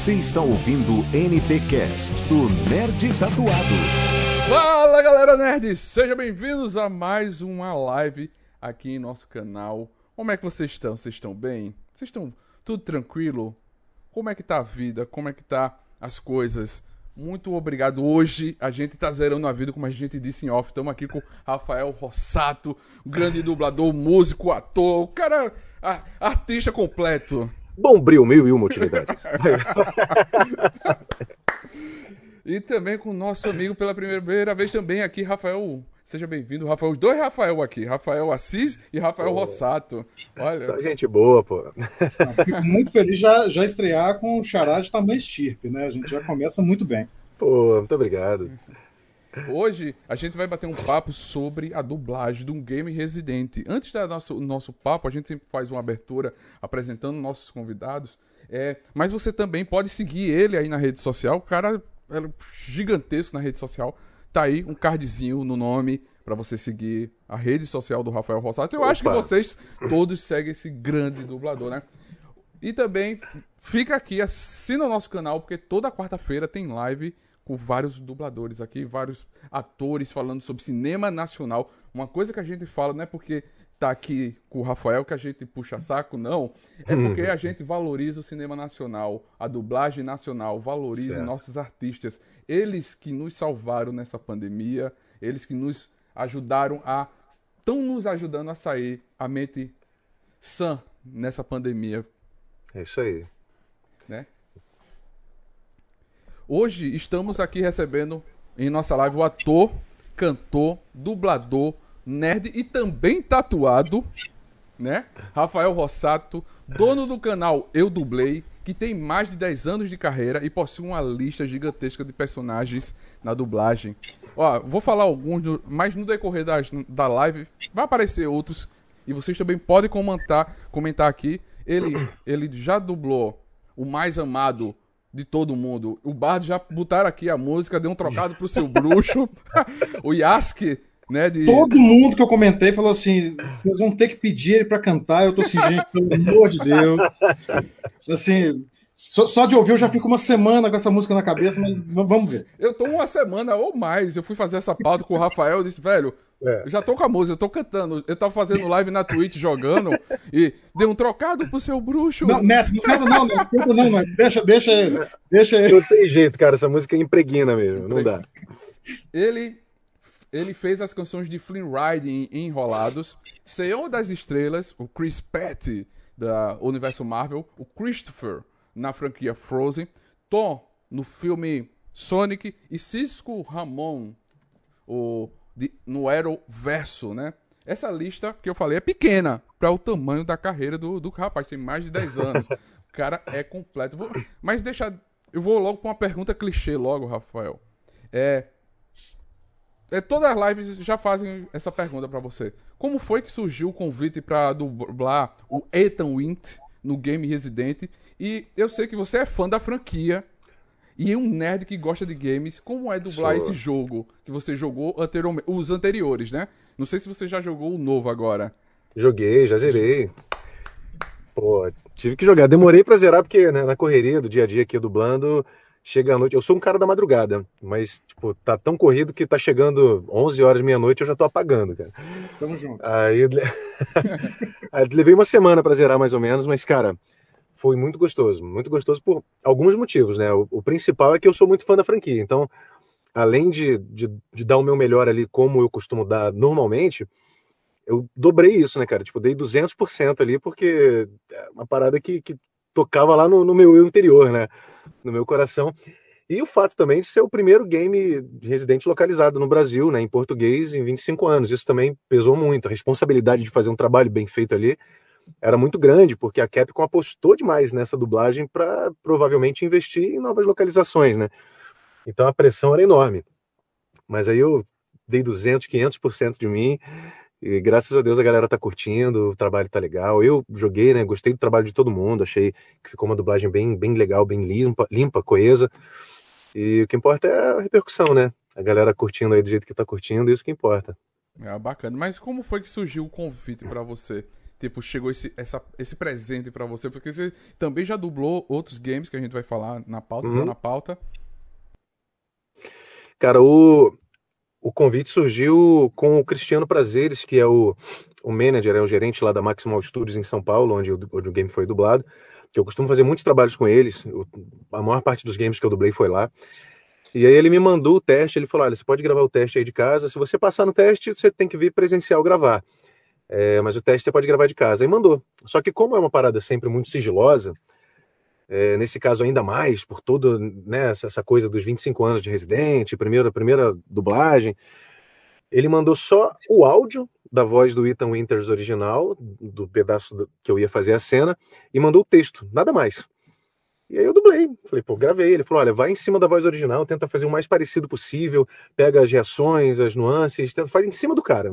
Você está ouvindo NT Cast do Nerd Tatuado. Fala galera nerds, sejam bem-vindos a mais uma live aqui em nosso canal. Como é que vocês estão? Vocês estão bem? Vocês estão tudo tranquilo? Como é que tá a vida? Como é que tá as coisas? Muito obrigado. Hoje a gente tá zerando a vida, como a gente disse em off. Estamos aqui com Rafael Rossato, grande dublador, músico, ator, o cara, a- artista completo. Bombril mil e uma utilidades. E também com o nosso amigo pela primeira vez também aqui, Rafael. Seja bem-vindo, Rafael. Os dois Rafael aqui, Rafael Assis e Rafael Rossato. Olha, Só gente boa, pô. Fico muito feliz já, já estrear com o Xará de tamanho estirpe, né? A gente já começa muito bem. Pô, muito obrigado. Hoje a gente vai bater um papo sobre a dublagem de um game residente. Antes do nosso, nosso papo, a gente sempre faz uma abertura apresentando nossos convidados. É, mas você também pode seguir ele aí na rede social. O cara é gigantesco na rede social. Tá aí um cardzinho no nome pra você seguir a rede social do Rafael Rossato. Eu acho que Opa. vocês todos seguem esse grande dublador, né? E também fica aqui, assina o nosso canal, porque toda quarta-feira tem live com vários dubladores aqui, vários atores falando sobre cinema nacional. Uma coisa que a gente fala não é porque tá aqui com o Rafael que a gente puxa saco, não. É porque a gente valoriza o cinema nacional, a dublagem nacional, valoriza Certo. nossos artistas. Eles que nos salvaram nessa pandemia, eles que nos ajudaram a. estão nos ajudando a sair a mente sã nessa pandemia É isso aí. né? Hoje estamos aqui recebendo em nossa live o ator, cantor, dublador, nerd e também tatuado, né? Rafael Rossato, dono do canal Eu Dublei, que tem mais de 10 anos de carreira e possui uma lista gigantesca de personagens na dublagem. Ó, vou falar alguns, mas no decorrer das- da live vai aparecer outros e vocês também podem comentar, comentar aqui. Ele, ele já dublou o mais amado de todo mundo. O Bardo já botaram aqui a música, deu um trocado pro seu bruxo. o Yaski, né? De... Todo mundo que eu comentei falou assim: vocês vão ter que pedir ele para cantar. Eu tô assim, gente, pelo amor de Deus. Assim, só, só de ouvir eu já fico uma semana com essa música na cabeça, mas vamos ver. Eu tô uma semana ou mais. Eu fui fazer essa pauta com o Rafael. Eu disse, velho, É. eu já tô com a música, eu tô cantando. Eu tava fazendo live na Twitch jogando e deu um trocado pro seu bruxo. Não, Neto, não canta não, não, canta não, não. Deixa, deixa ele. Deixa ele. Não tem jeito, cara. Essa música impregna mesmo. Não dá. Ele, ele fez as canções de Flynn Riding em Enrolados, Senhor das Estrelas, o Chris Pratt da Universo Marvel, o Christopher na franquia Frozen, Tom no filme Sonic e Cisco Ramon o, de, no Arrowverso, né? Essa lista que eu falei é pequena para o tamanho da carreira do, do rapaz, tem mais de 10 anos. O cara é completo. Vou- mas deixa. Eu vou logo para uma pergunta clichê, logo, Rafael. É, é, todas as lives já fazem essa pergunta pra você. Como foi que surgiu o convite pra dublar o Ethan Wint no Game Resident? E eu sei que você é fã da franquia e um nerd que gosta de games. Como é dublar Sou. esse jogo que você jogou anteriormente, os anteriores, né? Não sei se você já jogou o novo agora. Joguei, já zerei. Pô, tive que jogar. Demorei pra zerar porque, né, na correria do dia a dia aqui dublando, chega à noite. Eu sou um cara da madrugada, mas, tipo, tá tão corrido que tá chegando 11 horas, meia-noite, eu já tô apagando, cara. Tamo junto. Aí, Aí levei uma semana pra zerar mais ou menos, mas cara, foi muito gostoso, muito gostoso por alguns motivos, né? O, o principal é que eu sou muito fã da franquia, então, além de, de, de dar o meu melhor ali como eu costumo dar normalmente, eu dobrei isso, né, cara? Tipo, dei 200% ali porque é uma parada que, que tocava lá no, no meu eu interior, né? No meu coração. E o fato também de ser o primeiro game de Resident localizado no Brasil, né, em português, em 25 anos. Isso também pesou muito. A responsabilidade de fazer um trabalho bem feito ali era muito grande, porque a Capcom apostou demais nessa dublagem para provavelmente investir em novas localizações, né? Então a pressão era enorme. Mas aí eu dei 200, 500% de mim. E graças a Deus a galera tá curtindo, o trabalho tá legal. Eu joguei, né? Gostei do trabalho de todo mundo, achei que ficou uma dublagem bem, bem legal, bem limpa, limpa, coesa. E o que importa é a repercussão, né? A galera curtindo aí do jeito que tá curtindo, isso que importa. É bacana. Mas como foi que surgiu o convite pra você? tipo, chegou esse, essa, esse presente pra você? Porque você também já dublou outros games que a gente vai falar na pauta, tá Uhum. na pauta. Cara, o, o convite surgiu com o Cristiano Prazeres, que é o, o manager, é o gerente lá da Maximal Studios em São Paulo, onde o, onde o game foi dublado. Eu costumo fazer muitos trabalhos com eles. a maior parte dos games que eu dublei foi lá. E aí ele me mandou o teste, ele falou: olha, você pode gravar o teste aí de casa. Se você passar no teste, você tem que vir presencial gravar. É, mas o teste você pode gravar de casa. Aí mandou. Só que como é uma parada sempre muito sigilosa, é, nesse caso ainda mais, por toda né, essa coisa dos 25 anos de residente, primeira, primeira dublagem, ele mandou só o áudio da voz do Ethan Winters original, do pedaço que eu ia fazer a cena, e mandou o texto, nada mais. E aí eu dublei, falei, pô, gravei. Ele falou: olha, vai em cima da voz original, tenta fazer o mais parecido possível, pega as reações, as nuances, tenta, faz em cima do cara.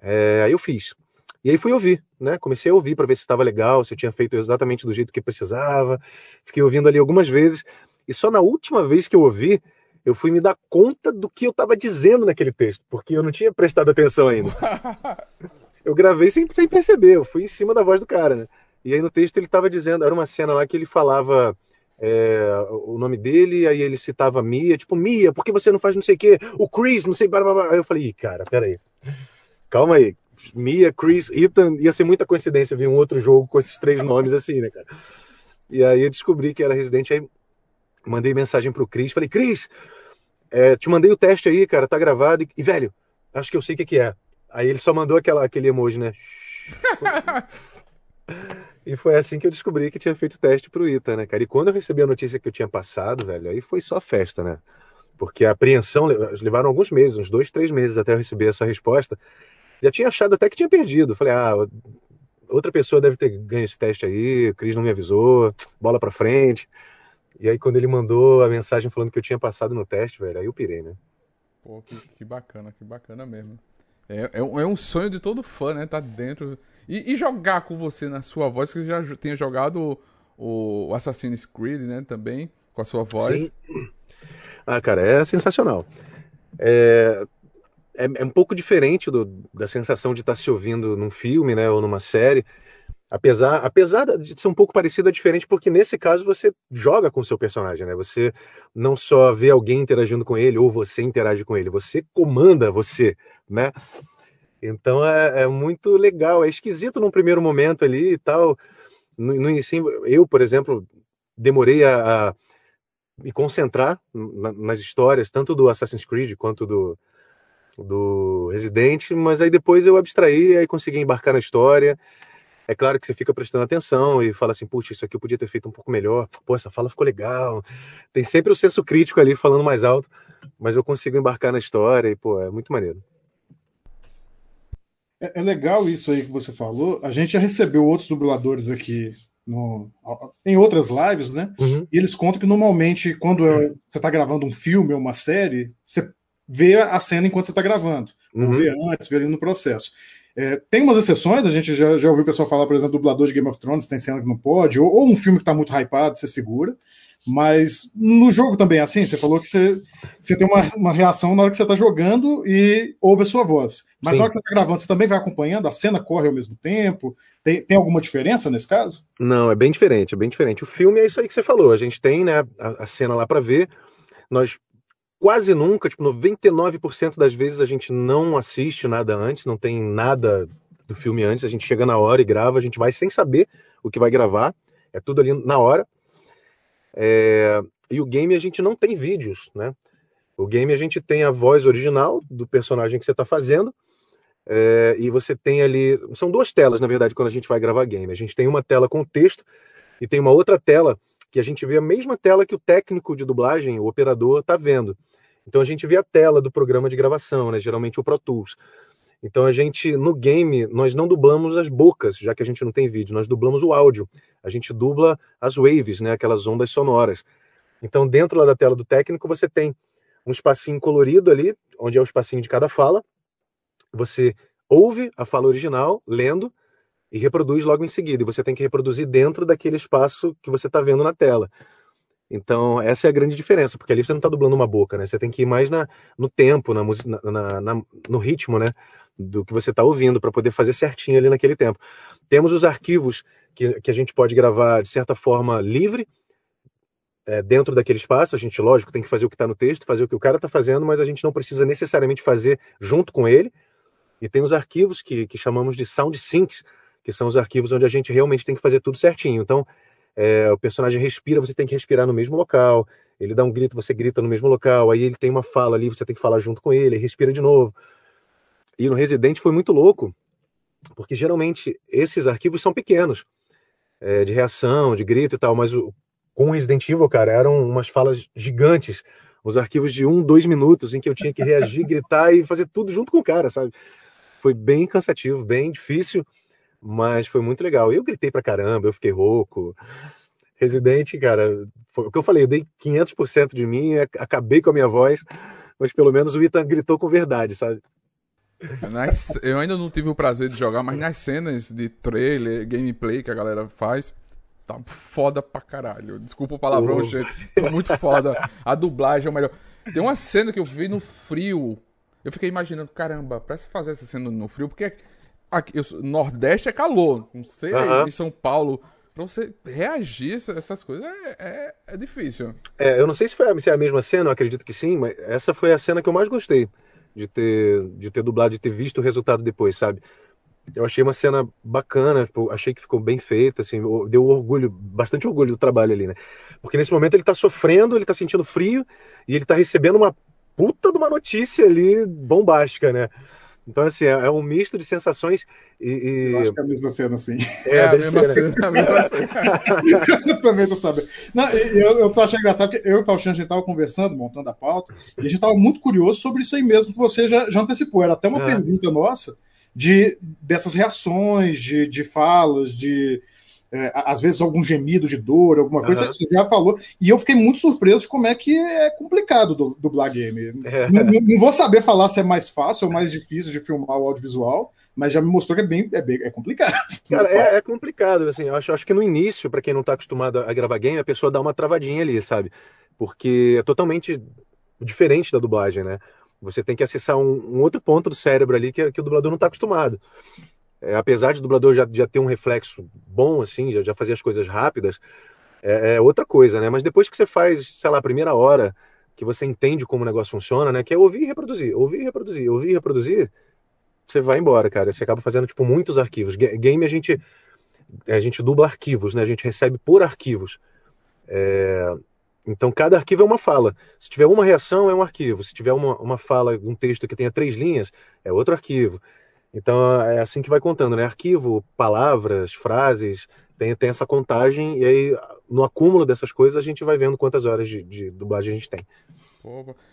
É, aí eu fiz. E aí fui ouvir, né? Comecei a ouvir para ver se estava legal, se eu tinha feito exatamente do jeito que precisava. Fiquei ouvindo ali algumas vezes. E só na última vez que eu ouvi, eu fui me dar conta do que eu estava dizendo naquele texto, porque eu não tinha prestado atenção ainda. Eu gravei sem, sem perceber, eu fui em cima da voz do cara, né? E aí no texto ele estava dizendo, era uma cena lá que ele falava é, o nome dele, aí ele citava Mia, tipo, Mia, por que você não faz não sei o quê? O Chris, não sei, blá, blá, blá. Aí eu falei, Ih, cara, peraí. Calma aí. Mia, Chris, Ethan, ia ser muita coincidência ver um outro jogo com esses três nomes assim, né, cara? E aí eu descobri que era Resident, aí mandei mensagem pro Chris, falei, Chris, é, te mandei o teste aí, cara, tá gravado, e, e, velho, acho que eu sei o que que é. Aí ele só mandou aquela, aquele emoji, né? E foi assim que eu descobri que tinha feito teste pro Ita, né, cara? E quando eu recebi a notícia que eu tinha passado, velho, aí foi só festa, né? Porque a apreensão le- levaram alguns meses, uns dois, três meses até eu receber essa resposta. Já tinha achado até que tinha perdido. Falei, ah, outra pessoa deve ter ganho esse teste aí, o Cris não me avisou, bola pra frente. E aí quando ele mandou a mensagem falando que eu tinha passado no teste, velho, aí eu pirei, né? Pô, que, que bacana, que bacana mesmo. É, é, um, é um sonho de todo fã, né? Tá dentro. E, e jogar com você na sua voz, que você já tenha jogado o, o Assassin's Creed, né? Também, com a sua voz. Sim. Ah, cara, é sensacional. É, é, é um pouco diferente do- da sensação de estar se ouvindo num filme, né, ou numa série. Apesar, apesar de ser um pouco parecido, é diferente porque nesse caso você joga com o seu personagem, né? Você não só vê alguém interagindo com ele ou você interage com ele, você comanda você, né? Então é, é muito legal, é esquisito num primeiro momento ali e tal. No, no início, eu, por exemplo, demorei a, a me concentrar na- nas histórias, tanto do Assassin's Creed quanto do, do Resident, mas aí depois eu abstraí, aí consegui embarcar na história. É claro que você fica prestando atenção e fala assim, putz, isso aqui eu podia ter feito um pouco melhor. Pô, essa fala ficou legal. Tem sempre o senso crítico ali falando mais alto, mas eu consigo embarcar na história e, pô, é muito maneiro. É, é legal isso aí que você falou. A gente já recebeu outros dubladores aqui no- em outras lives, né? Uhum. E eles contam que normalmente, quando é- você está gravando um filme ou uma série, você vê a cena enquanto você está gravando. Não Uhum. vê antes, vê ali no processo. É, tem umas exceções, a gente já, já ouviu o pessoal falar, por exemplo, dublador de Game of Thrones, tem cena que não pode, ou, ou um filme que está muito hypado, você segura. Mas no jogo também é assim, você falou que você, você tem uma, uma reação na hora que você está jogando e ouve a sua voz. Mas Sim. na hora que você está gravando, você também vai acompanhando, a cena corre ao mesmo tempo. Tem, tem alguma diferença nesse caso? Não, é bem diferente, é bem diferente. O filme é isso aí que você falou. A gente tem, né, a, a cena lá para ver. Nós quase nunca, tipo, 99% das vezes a gente não assiste nada antes, não tem nada do filme antes. A gente chega na hora e grava, a gente vai sem saber o que vai gravar. É tudo ali na hora. É, E o game a gente não tem vídeos, né? O game a gente tem a voz original do personagem que você está fazendo. É, e você tem ali. São duas telas, na verdade, quando a gente vai gravar game. A gente tem uma tela com texto e tem uma outra tela que a gente vê a mesma tela que o técnico de dublagem, o operador, está vendo. Então a gente vê a tela do programa de gravação, né? Geralmente o Pro Tools. Então a gente, no game, nós não dublamos as bocas, já que a gente não tem vídeo, nós dublamos o áudio. A gente dubla as waves, né? Aquelas ondas sonoras. Então, dentro lá da tela do técnico, você tem um espacinho colorido ali, onde é o espacinho de cada fala. Você ouve a fala original, lendo, e reproduz logo em seguida. E você tem que reproduzir dentro daquele espaço que você está vendo na tela. Então, essa é a grande diferença, porque ali você não está dublando uma boca, né? Você tem que ir mais na, no tempo, na, na- na- no ritmo, né? do que você está ouvindo, para poder fazer certinho ali naquele tempo. Temos os arquivos que, que a gente pode gravar de certa forma livre, é, dentro daquele espaço. A gente, lógico, tem que fazer o que está no texto, fazer o que o cara está fazendo, mas a gente não precisa necessariamente fazer junto com ele. E tem os arquivos que, que chamamos de sound syncs, que são os arquivos onde a gente realmente tem que fazer tudo certinho. Então, é, o personagem respira, você tem que respirar no mesmo local. Ele dá um grito, você grita no mesmo local. Aí ele tem uma fala ali, você tem que falar junto com ele, respira de novo. E no Resident foi muito louco, porque geralmente esses arquivos são pequenos, é, de reação, de grito e tal, mas o, com o Resident Evil, cara, eram umas falas gigantes, os arquivos de um, dois minutos, em que eu tinha que reagir, gritar e fazer tudo junto com o cara, sabe? Foi bem cansativo, bem difícil, mas foi muito legal. Eu gritei pra caramba, eu fiquei rouco. Resident, cara, foi o que eu falei, eu dei 500% de mim, acabei com a minha voz, mas pelo menos o Ethan gritou com verdade, sabe? Nas, eu ainda não tive o prazer de jogar, mas nas cenas de trailer, gameplay que a galera faz, tá foda pra caralho. Desculpa o palavrão, gente. Tá muito foda. A dublagem é o melhor. Tem uma cena que eu vi no frio. Eu fiquei imaginando, caramba, pra se fazer essa cena no frio, porque aqui, eu, Nordeste é calor. Não sei, uh -huh. em São Paulo. Pra você reagir a essas coisas é, é, é difícil. É, eu não sei se foi se é a mesma cena, eu acredito que sim, mas essa foi a cena que eu mais gostei de ter, de ter dublado, de ter visto o resultado depois, sabe? Eu achei uma cena bacana, tipo, achei que ficou bem feita, assim, deu orgulho, bastante orgulho do trabalho ali, né? Porque nesse momento ele tá sofrendo, ele tá sentindo frio e ele tá recebendo uma puta de uma notícia ali bombástica, né? Então, assim, é, é um misto de sensações e. e... Eu acho que é a mesma cena, assim. É, é a mesma ser, cena, né? a mesma cena. eu também tô sabendo. Não, eu, eu tô achando engraçado porque eu e o Faustino, a gente tava conversando, montando a pauta, e a gente tava muito curioso sobre isso aí mesmo que você já, já antecipou. Era até uma é. pergunta nossa de dessas reações, de, de falas, de é, às vezes algum gemido de dor, alguma coisa, uhum. você já falou. E eu fiquei muito surpreso de como é que é complicado do, dublar game. É. Não, não, vou saber falar se é mais fácil ou mais difícil de filmar o audiovisual, mas já me mostrou que é bem, é bem é complicado. Cara, é, é, complicado, assim, eu acho, acho que no início, para quem não está acostumado a gravar game, a pessoa dá uma travadinha ali, sabe? Porque é totalmente diferente da dublagem, né? Você tem que acessar um, um outro ponto do cérebro ali que, que o dublador não está acostumado. É, apesar de o dublador já, já ter um reflexo bom, assim, já, já fazer as coisas rápidas, é, é, outra coisa, né? Mas depois que você faz, sei lá, a primeira hora, que você entende como o negócio funciona, né? Que é ouvir e reproduzir, ouvir e reproduzir, ouvir e reproduzir, você vai embora, cara. Você acaba fazendo, tipo, muitos arquivos. Game a gente, a gente dubla arquivos, né? A gente recebe por arquivos. É... Então, cada arquivo é uma fala. Se tiver uma reação, é um arquivo. Se tiver uma, uma fala, um texto que tenha três linhas, é outro arquivo. Então, é assim que vai contando, né? Arquivo, palavras, frases, tem, tem essa contagem, e aí, no acúmulo dessas coisas, a gente vai vendo quantas horas de, de dublagem a gente tem.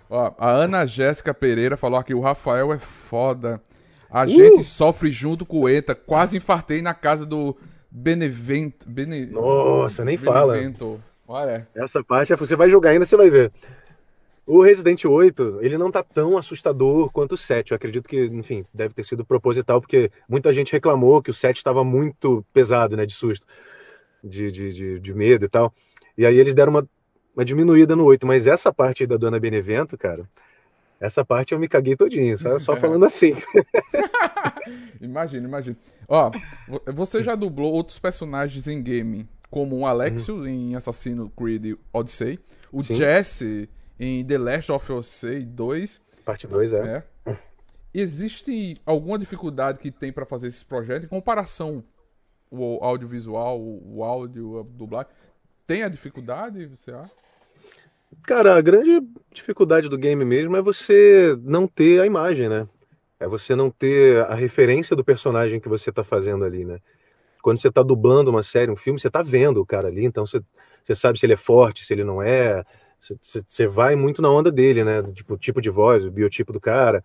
Ó, a Ana Jéssica Pereira falou aqui: o Rafael é foda. A uh! gente sofre junto com o ETA. Quase infartei na casa do Benevento. Bene... Nossa, nem Benevento. fala. Olha. Essa parte, você vai jogar ainda, você vai ver. O Resident 8, ele não tá tão assustador quanto o 7. Eu acredito que, enfim, deve ter sido proposital, porque muita gente reclamou que o 7 estava muito pesado, né, de susto, de, de, de, de, medo e tal. E aí eles deram uma, uma diminuída no 8. Mas essa parte aí da Dona Benevento, cara, essa parte eu me caguei todinho, só, só falando assim. imagina, imagina. Ó, você já dublou outros personagens em game, como o Alexio uhum. em Assassino Creed Odyssey, o Sim. Jesse em The Last of Us 2. Parte 2, é. é. Existe alguma dificuldade que tem para fazer esse projeto em comparação o audiovisual, o áudio, a dublagem? Tem a dificuldade, você acha? Cara, a grande dificuldade do game mesmo é você não ter a imagem, né? É você não ter a referência do personagem que você tá fazendo ali, né? Quando você tá dublando uma série, um filme, você tá vendo o cara ali, então você, você sabe se ele é forte, se ele não é, você vai muito na onda dele, né? Tipo, tipo de voz, o biotipo do cara.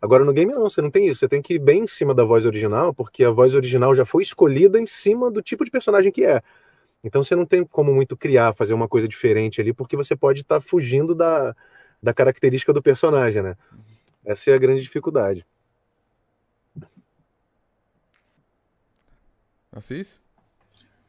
Agora no game não, você não tem isso. Você tem que ir bem em cima da voz original, porque a voz original já foi escolhida em cima do tipo de personagem que é. Então você não tem como muito criar, fazer uma coisa diferente ali, porque você pode estar tá fugindo da, da característica do personagem, né? Essa é a grande dificuldade. Assis?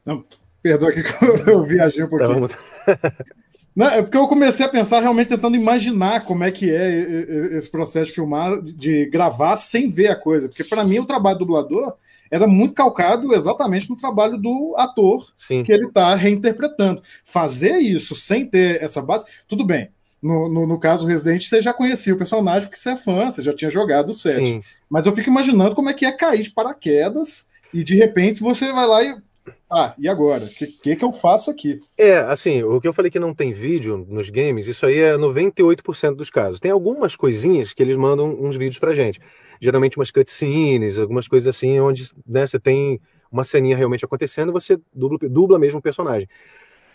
Não, perdoa aqui que eu viajei um pouquinho. Tá, Não, é porque eu comecei a pensar realmente tentando imaginar como é que é esse processo de filmar, de gravar sem ver a coisa. Porque para mim o trabalho do dublador era muito calcado exatamente no trabalho do ator Sim. que ele está reinterpretando. Fazer isso sem ter essa base, tudo bem. No, no, no, caso Resident, você já conhecia o personagem porque você é fã, você já tinha jogado o set. Sim. Mas eu fico imaginando como é que é cair de paraquedas e de repente você vai lá e ah, e agora? O que, que, que eu faço aqui? É, assim, o que eu falei que não tem vídeo nos games, isso aí é 98% dos casos. Tem algumas coisinhas que eles mandam uns vídeos pra gente. Geralmente umas cutscenes, algumas coisas assim, onde né, você tem uma ceninha realmente acontecendo e você dubla, dubla mesmo o personagem.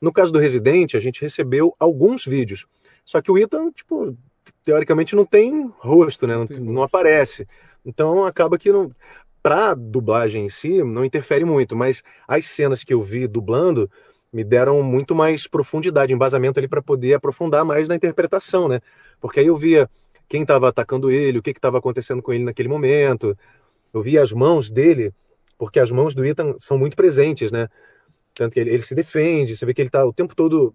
No caso do Resident, a gente recebeu alguns vídeos. Só que o Ethan, tipo, teoricamente não tem rosto, né? Não, não aparece. Então acaba que não para dublagem em si não interfere muito, mas as cenas que eu vi dublando me deram muito mais profundidade, embasamento ali para poder aprofundar mais na interpretação, né? Porque aí eu via quem estava atacando ele, o que estava acontecendo com ele naquele momento. Eu via as mãos dele, porque as mãos do Ethan são muito presentes, né? Tanto que ele, ele se defende, você vê que ele está o tempo todo.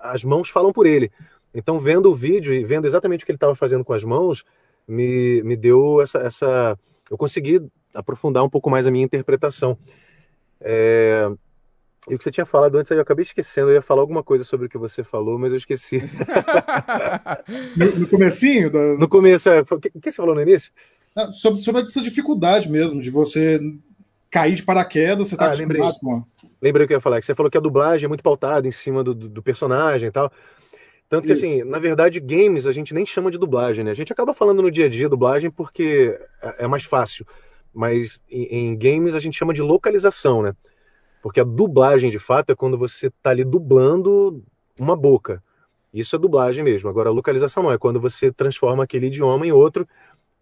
As mãos falam por ele. Então, vendo o vídeo e vendo exatamente o que ele estava fazendo com as mãos, me, me deu essa, essa. Eu consegui aprofundar um pouco mais a minha interpretação. É... E o que você tinha falado antes, eu acabei esquecendo. Eu ia falar alguma coisa sobre o que você falou, mas eu esqueci. no, no comecinho? Da... No começo, é. O que, que você falou no início? Ah, sobre, sobre essa dificuldade mesmo, de você cair de paraquedas, você tá ah, acostumado lembrei. com... Lembrei o que eu ia falar, que você falou que a dublagem é muito pautada em cima do, do, do personagem e tal. Tanto que, Isso. assim, na verdade, games a gente nem chama de dublagem, né? A gente acaba falando no dia a dia dublagem porque é, é mais fácil mas em, em, games a gente chama de localização, né? Porque a dublagem, de fato, é quando você está ali dublando uma boca. Isso é dublagem mesmo. Agora, a localização não, é quando você transforma aquele idioma em outro.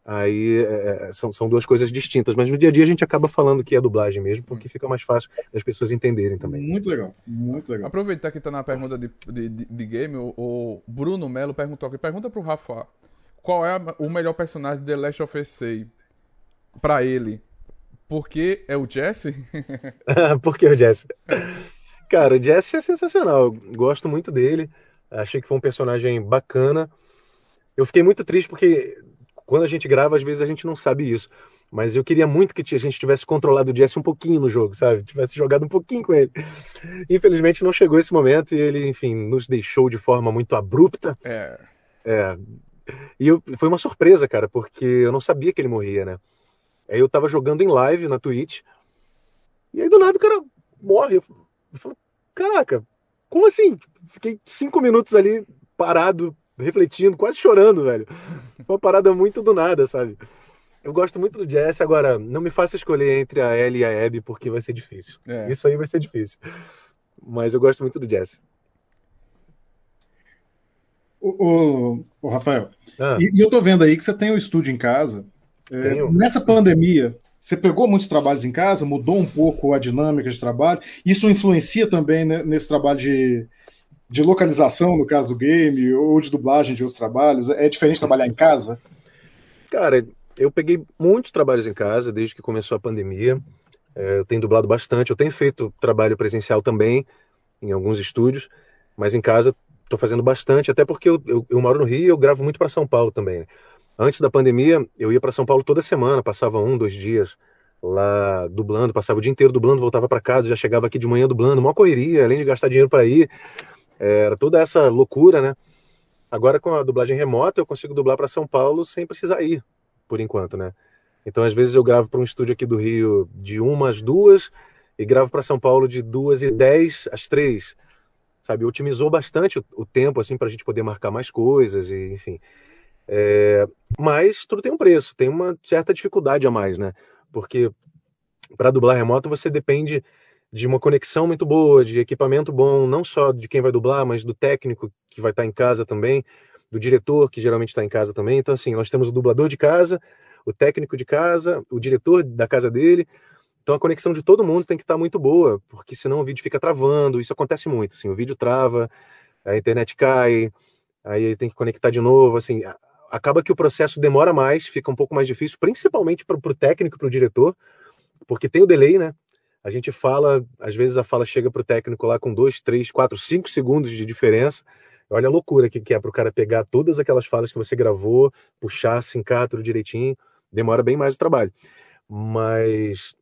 Aí é, é são, são duas coisas distintas, mas no dia a dia a gente acaba falando que é dublagem mesmo, porque fica mais fácil das pessoas entenderem também. Muito legal, muito legal. Aproveitar que está na pergunta de, de, de game, o, o Bruno Melo perguntou aqui, pergunta para o Rafa, qual é o melhor personagem de The Last of Us 6? Para ele porque é o Jesse? porque é o Jesse. Cara, o Jesse é sensacional. Gosto muito dele. Achei que foi um personagem bacana. Eu fiquei muito triste porque quando a gente grava, às vezes a gente não sabe isso. Mas eu queria muito que a gente tivesse controlado o Jesse um pouquinho no jogo, sabe? Tivesse jogado um pouquinho com ele. Infelizmente não chegou esse momento e ele, enfim, nos deixou de forma muito abrupta. É. É. E eu, foi uma surpresa, cara, porque eu não sabia que ele morria, né? Aí eu tava jogando em live na Twitch. E aí do nada o cara morre. Eu falo, caraca, como assim? Fiquei cinco minutos ali parado, refletindo, quase chorando, velho. Uma parada muito do nada, sabe? Eu gosto muito do Jesse, agora não me faça escolher entre a Ellie e a Abby porque vai ser difícil. É. Isso aí vai ser difícil. Mas eu gosto muito do Jesse. O, o, o Rafael, ah. e, e, eu tô vendo aí que você tem o um estúdio em casa é, nessa pandemia, você pegou muitos trabalhos em casa, mudou um pouco a dinâmica de trabalho. Isso influencia também né, nesse trabalho de, de localização, no caso do game, ou de dublagem de outros trabalhos? É diferente trabalhar em casa? Cara, eu peguei muitos trabalhos em casa desde que começou a pandemia. É, eu tenho dublado bastante. Eu tenho feito trabalho presencial também em alguns estúdios, mas em casa estou fazendo bastante, até porque eu, eu, eu moro no Rio e eu gravo muito para São Paulo também. Né? Antes da pandemia, eu ia para São Paulo toda semana, passava um, dois dias lá dublando, passava o dia inteiro dublando, voltava para casa, já chegava aqui de manhã dublando, uma correria, além de gastar dinheiro para ir, era toda essa loucura, né? Agora com a dublagem remota, eu consigo dublar para São Paulo sem precisar ir, por enquanto, né? Então, às vezes eu gravo para um estúdio aqui do Rio de uma às duas e gravo para São Paulo de duas e dez às três, sabe? Otimizou bastante o, o tempo assim para a gente poder marcar mais coisas e, enfim. É, mas tudo tem um preço, tem uma certa dificuldade a mais, né? Porque para dublar remoto você depende de uma conexão muito boa, de equipamento bom, não só de quem vai dublar, mas do técnico que vai estar em casa também, do diretor que geralmente está em casa também. Então, assim, nós temos o dublador de casa, o técnico de casa, o diretor da casa dele. Então, a conexão de todo mundo tem que estar muito boa, porque senão o vídeo fica travando. Isso acontece muito. Assim, o vídeo trava, a internet cai, aí tem que conectar de novo. Assim, acaba que o processo demora mais, fica um pouco mais difícil, principalmente para o técnico, para o diretor, porque tem o delay, né? A gente fala, às vezes a fala chega para o técnico lá com dois, três, quatro, cinco segundos de diferença. Olha a loucura que, que é para o cara pegar todas aquelas falas que você gravou, puxar, sincar tudo direitinho. Demora bem mais o trabalho. Mas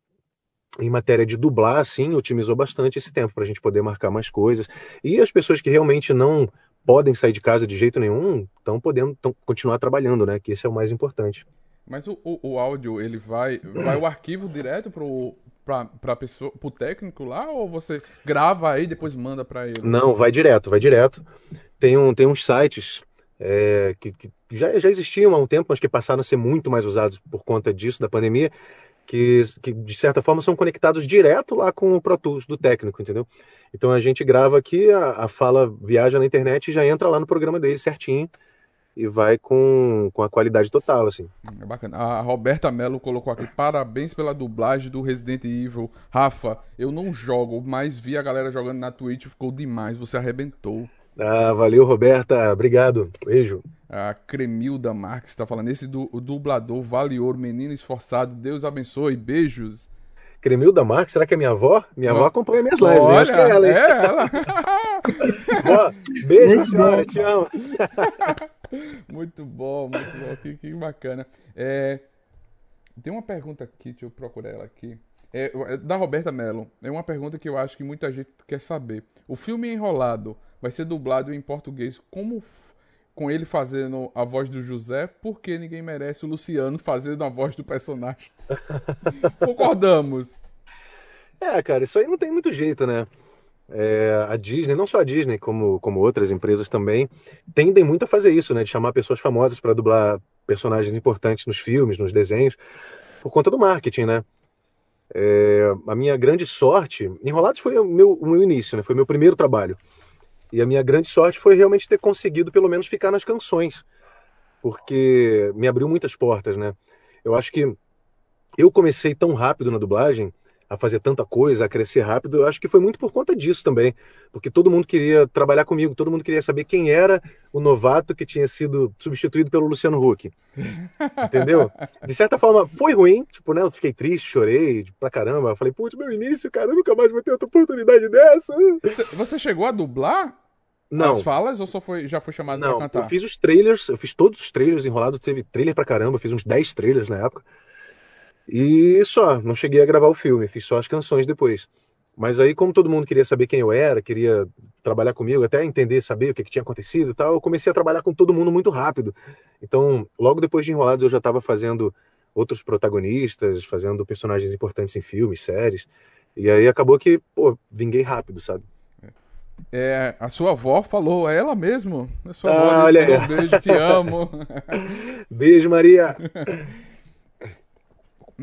em matéria de dublar, sim, otimizou bastante esse tempo para a gente poder marcar mais coisas. E as pessoas que realmente não podem sair de casa de jeito nenhum estão podendo tão, continuar trabalhando, né? Que esse é o mais importante. Mas o, o, o áudio, ele vai, vai o arquivo direto pro, pra, pra pessoa, pro técnico lá, ou você grava aí e depois manda para ele? Não, vai direto, vai direto. Tem, um, tem uns sites é, que, que já, já existiam há um tempo, mas que passaram a ser muito mais usados por conta disso, da pandemia, que, que, de certa forma são conectados direto lá com o Pro Tools do técnico, entendeu? Então a gente grava aqui, a, a fala viaja na internet e já entra lá no programa dele certinho e vai com, com a qualidade total, assim. É bacana. A Roberta Mello colocou aqui, parabéns pela dublagem do Resident Evil. Rafa, eu não jogo, mas vi a galera jogando na Twitch, ficou demais, você arrebentou. Ah, valeu, Roberta. Obrigado. Beijo. A Cremilda Marques está falando. Esse do, dublador vale ouro, menino esforçado. Deus abençoe. Beijos. Cremilda Marques, será que é minha avó? Minha avó acompanha minhas lives. Olha, acho que é ela. Hein? É ela. Ó, beijo, muito senhora. Te amo. muito bom, muito bom. Que, que bacana. É, tem uma pergunta aqui, deixa eu procurar ela aqui. É, é da Roberta Mello. É uma pergunta que eu acho que muita gente quer saber. O filme Enrolado vai ser dublado em português como com ele fazendo a voz do José, porque ninguém merece o Luciano fazendo a voz do personagem. Concordamos. É, cara, isso aí não tem muito jeito, né? É, a Disney, não só a Disney, como, como outras empresas também, tendem muito a fazer isso, né? De chamar pessoas famosas para dublar personagens importantes nos filmes, nos desenhos, por conta do marketing, né? É, a minha grande sorte, Enrolados foi o meu, o meu início, né? Foi meu primeiro trabalho. E a minha grande sorte foi realmente ter conseguido pelo menos ficar nas canções, porque me abriu muitas portas, né? Eu acho que eu comecei tão rápido na dublagem, a fazer tanta coisa, a crescer rápido, eu acho que foi muito por conta disso também, porque todo mundo queria trabalhar comigo, todo mundo queria saber quem era o novato que tinha sido substituído pelo Luciano Huck. Entendeu? De certa forma, foi ruim, tipo, né? Eu fiquei triste, chorei pra caramba. Eu falei, putz, meu início, cara, eu nunca mais vou ter outra oportunidade dessa. Você chegou a dublar? Não. As falas ou só foi, já foi chamado Não, pra cantar? Eu fiz os trailers, eu fiz todos os trailers enrolados, teve trailer pra caramba, fiz uns 10 trailers na época. E só, não cheguei a gravar o filme, fiz só as canções depois. Mas aí, como todo mundo queria saber quem eu era, queria trabalhar comigo, até entender, saber o que, que tinha acontecido e tal, eu comecei a trabalhar com todo mundo muito rápido. Então, logo depois de Enrolados, eu já estava fazendo outros protagonistas, fazendo personagens importantes em filmes, séries. E aí acabou que, pô, vinguei rápido, sabe? É, a sua avó falou, é ela mesmo. A sua Ah, avó olha disse, aí. beijo, te amo. Beijo, Maria!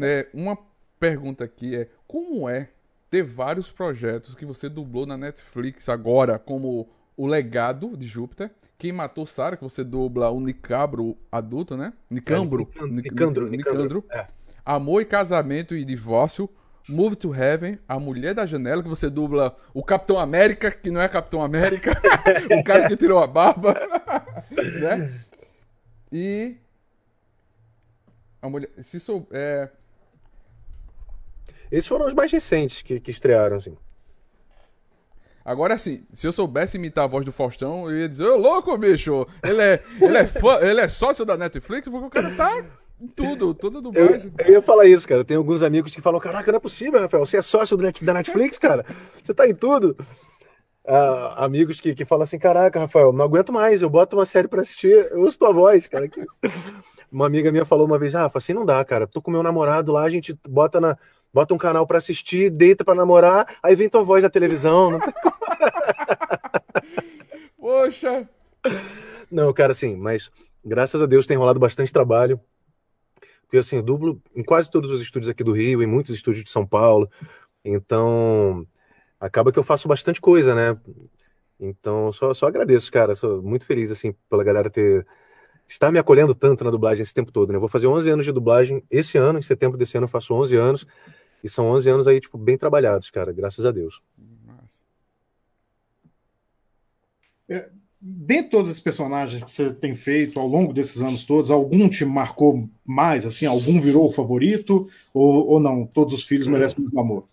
É, uma pergunta aqui é: como é ter vários projetos que você dublou na Netflix agora, como O Legado de Júpiter, Quem Matou Sarah, que você dubla o Nicabro adulto, né? Nicambro. É, Nicandro, Nic- Nicandro, Nicandro. Nicandro, é. Amor e Casamento e Divórcio. Move to Heaven, A Mulher da Janela, que você dubla o Capitão América, que não é Capitão América, o cara que tirou a barba, né? E a mulher, se sou, é, Esses foram os mais recentes que, que estrearam, assim. Agora assim, se eu soubesse imitar a voz do Faustão, eu ia dizer, ô louco, bicho! Ele é, ele é, fã, ele é sócio da Netflix, porque o cara tá em tudo, toda Eu, dublagem. eu ia falar isso, cara. Tem alguns amigos que falam: Caraca, não é possível, Rafael. Você é sócio do da Netflix, cara? Você tá em tudo. Ah, amigos que, que falam assim: Caraca, Rafael, não aguento mais. Eu boto uma série pra assistir, eu ouço tua voz, cara. Uma amiga minha falou uma vez: Rafa, assim não dá, cara. Tô com meu namorado lá, a gente bota, na, bota um canal pra assistir, deita pra namorar, aí vem tua voz na televisão. Não, Poxa! não cara, assim, mas graças a Deus tem rolado bastante trabalho. Porque assim, eu dublo em quase todos os estúdios aqui do Rio, em muitos estúdios de São Paulo. Então, acaba que eu faço bastante coisa, né? Então, só, só agradeço, cara. Sou muito feliz, assim, pela galera ter. estar me acolhendo tanto na dublagem esse tempo todo, né? Eu vou fazer 11 anos de dublagem esse ano, em setembro desse ano eu faço 11 anos. E são 11 anos aí, tipo, bem trabalhados, cara, graças a Deus. Dentre todos esses personagens que você tem feito ao longo desses anos todos, algum te marcou mais? Assim, algum virou o favorito? Ou, ou não? Todos os filhos merecem muito amor?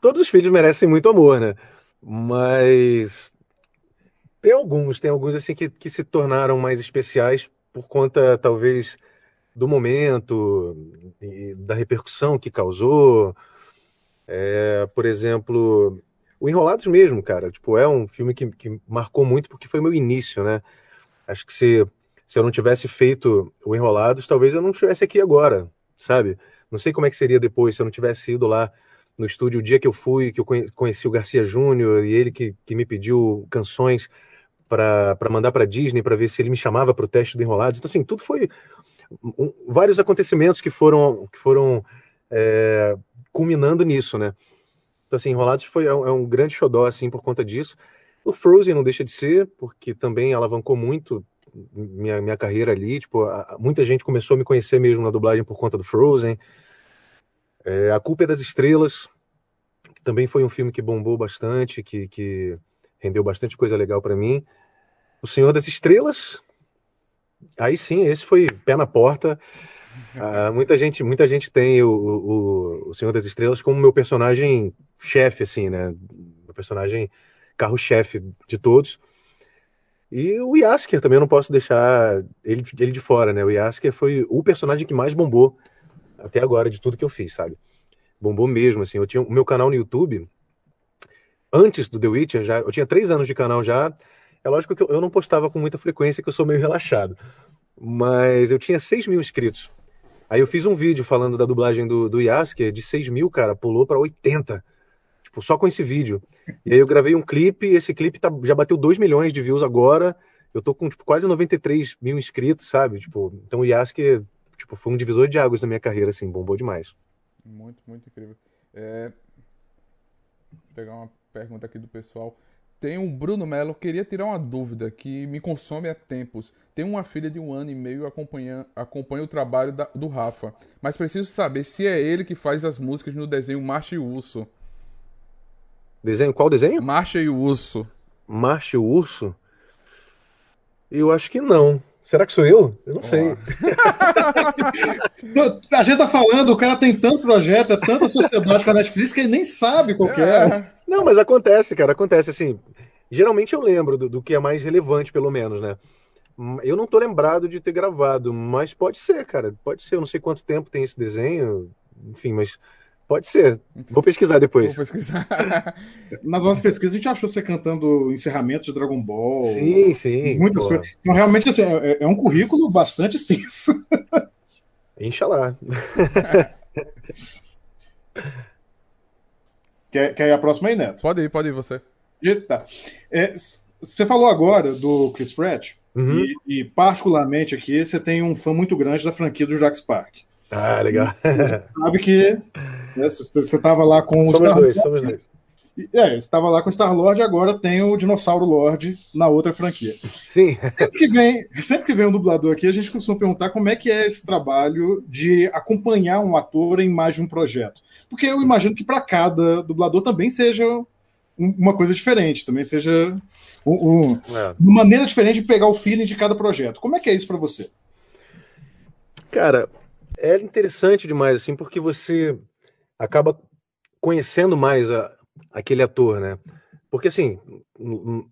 Todos os filhos merecem muito amor, né? Mas Tem alguns, tem alguns assim que, que se tornaram mais especiais por conta, talvez, do momento da repercussão que causou. É, por exemplo, o Enrolados mesmo, cara. Tipo, é um filme que, que marcou muito porque foi meu início, né? Acho que se, se eu não tivesse feito o Enrolados, talvez eu não estivesse aqui agora, sabe? Não sei como é que seria depois se eu não tivesse ido lá no estúdio o dia que eu fui, que eu conheci o Garcia Júnior e ele que, que me pediu canções para mandar para Disney para ver se ele me chamava para o teste do Enrolados. Então, assim, tudo foi um, vários acontecimentos que foram, que foram é, culminando nisso, né? Então, assim, Enrolados foi, é um, é um grande xodó, assim, por conta disso. O Frozen não deixa de ser, porque também alavancou muito minha, minha carreira ali. Tipo, a, muita gente começou a me conhecer mesmo na dublagem por conta do Frozen. É, a Culpa é das Estrelas, que também foi um filme que bombou bastante, que, que rendeu bastante coisa legal para mim. O Senhor das Estrelas, aí sim, esse foi pé na porta. Ah, muita gente, muita gente tem o, o, o Senhor das Estrelas como meu personagem chefe, assim, né? Meu personagem carro-chefe de todos. E o Yasker também eu não posso deixar ele, ele de fora, né? O Yasker foi o personagem que mais bombou até agora de tudo que eu fiz, sabe? Bombou mesmo, assim. Eu tinha o meu canal no YouTube, antes do The Witcher, já, eu tinha três anos de canal já. É lógico que eu, não postava com muita frequência, que eu sou meio relaxado. Mas eu tinha 6 mil inscritos. Aí eu fiz um vídeo falando da dublagem do, do Yasker, de 6 mil, cara, pulou para 80. Tipo, só com esse vídeo. E aí eu gravei um clipe, esse clipe tá, já bateu 2 milhões de views agora. Eu tô com tipo, quase 93 mil inscritos, sabe? Tipo, então o Yasker tipo, foi um divisor de águas na minha carreira, assim, bombou demais. Muito, muito incrível. É... Vou pegar uma pergunta aqui do pessoal. Tem um Bruno Melo, queria tirar uma dúvida que me consome há tempos. Tem uma filha de um ano e meio acompanha, acompanha o trabalho da, do Rafa, mas preciso saber se é ele que faz as músicas no desenho Marcha e o Urso. Desenho? Qual desenho? Marcha e o Urso. Marcha e o Urso? Eu acho que não. Será que sou eu? Eu não sei. a gente tá falando, o cara tem tanto projeto, é tanta sociedade com a Netflix que ele nem sabe qual é. é. Não, mas acontece, cara, acontece assim. Geralmente eu lembro do, do, que é mais relevante, pelo menos, né? Eu não tô lembrado de ter gravado, mas pode ser, cara. Pode ser. Eu não sei quanto tempo tem esse desenho, enfim, mas pode ser. Vou pesquisar depois. Vou pesquisar. Nas nossas pesquisas a gente achou você cantando encerramento de Dragon Ball. Sim, sim. Muitas pô. coisas. Então, realmente, assim, é, é um currículo bastante extenso. Inxalá. Quer, quer ir a próxima aí, Neto? Pode ir, pode ir você. Tá. É, você falou agora do Chris Pratt, uhum. e, e, particularmente aqui você tem um fã muito grande da franquia do Jurassic Park. Ah, legal. Você sabe que né, você estava lá com o Star dois, somos dois. É, estava lá com o Star Lord e agora tem o Dinossauro Lord na outra franquia. Sim. Sempre que, vem, sempre que vem um dublador aqui, a gente costuma perguntar como é que é esse trabalho de acompanhar um ator em mais de um projeto. Porque eu imagino que para cada dublador também seja uma coisa diferente, também seja um, um, é. uma maneira diferente de pegar o feeling de cada projeto. Como é que é isso para você? Cara, é interessante demais, assim, porque você acaba conhecendo mais a, aquele ator, né? Porque, assim,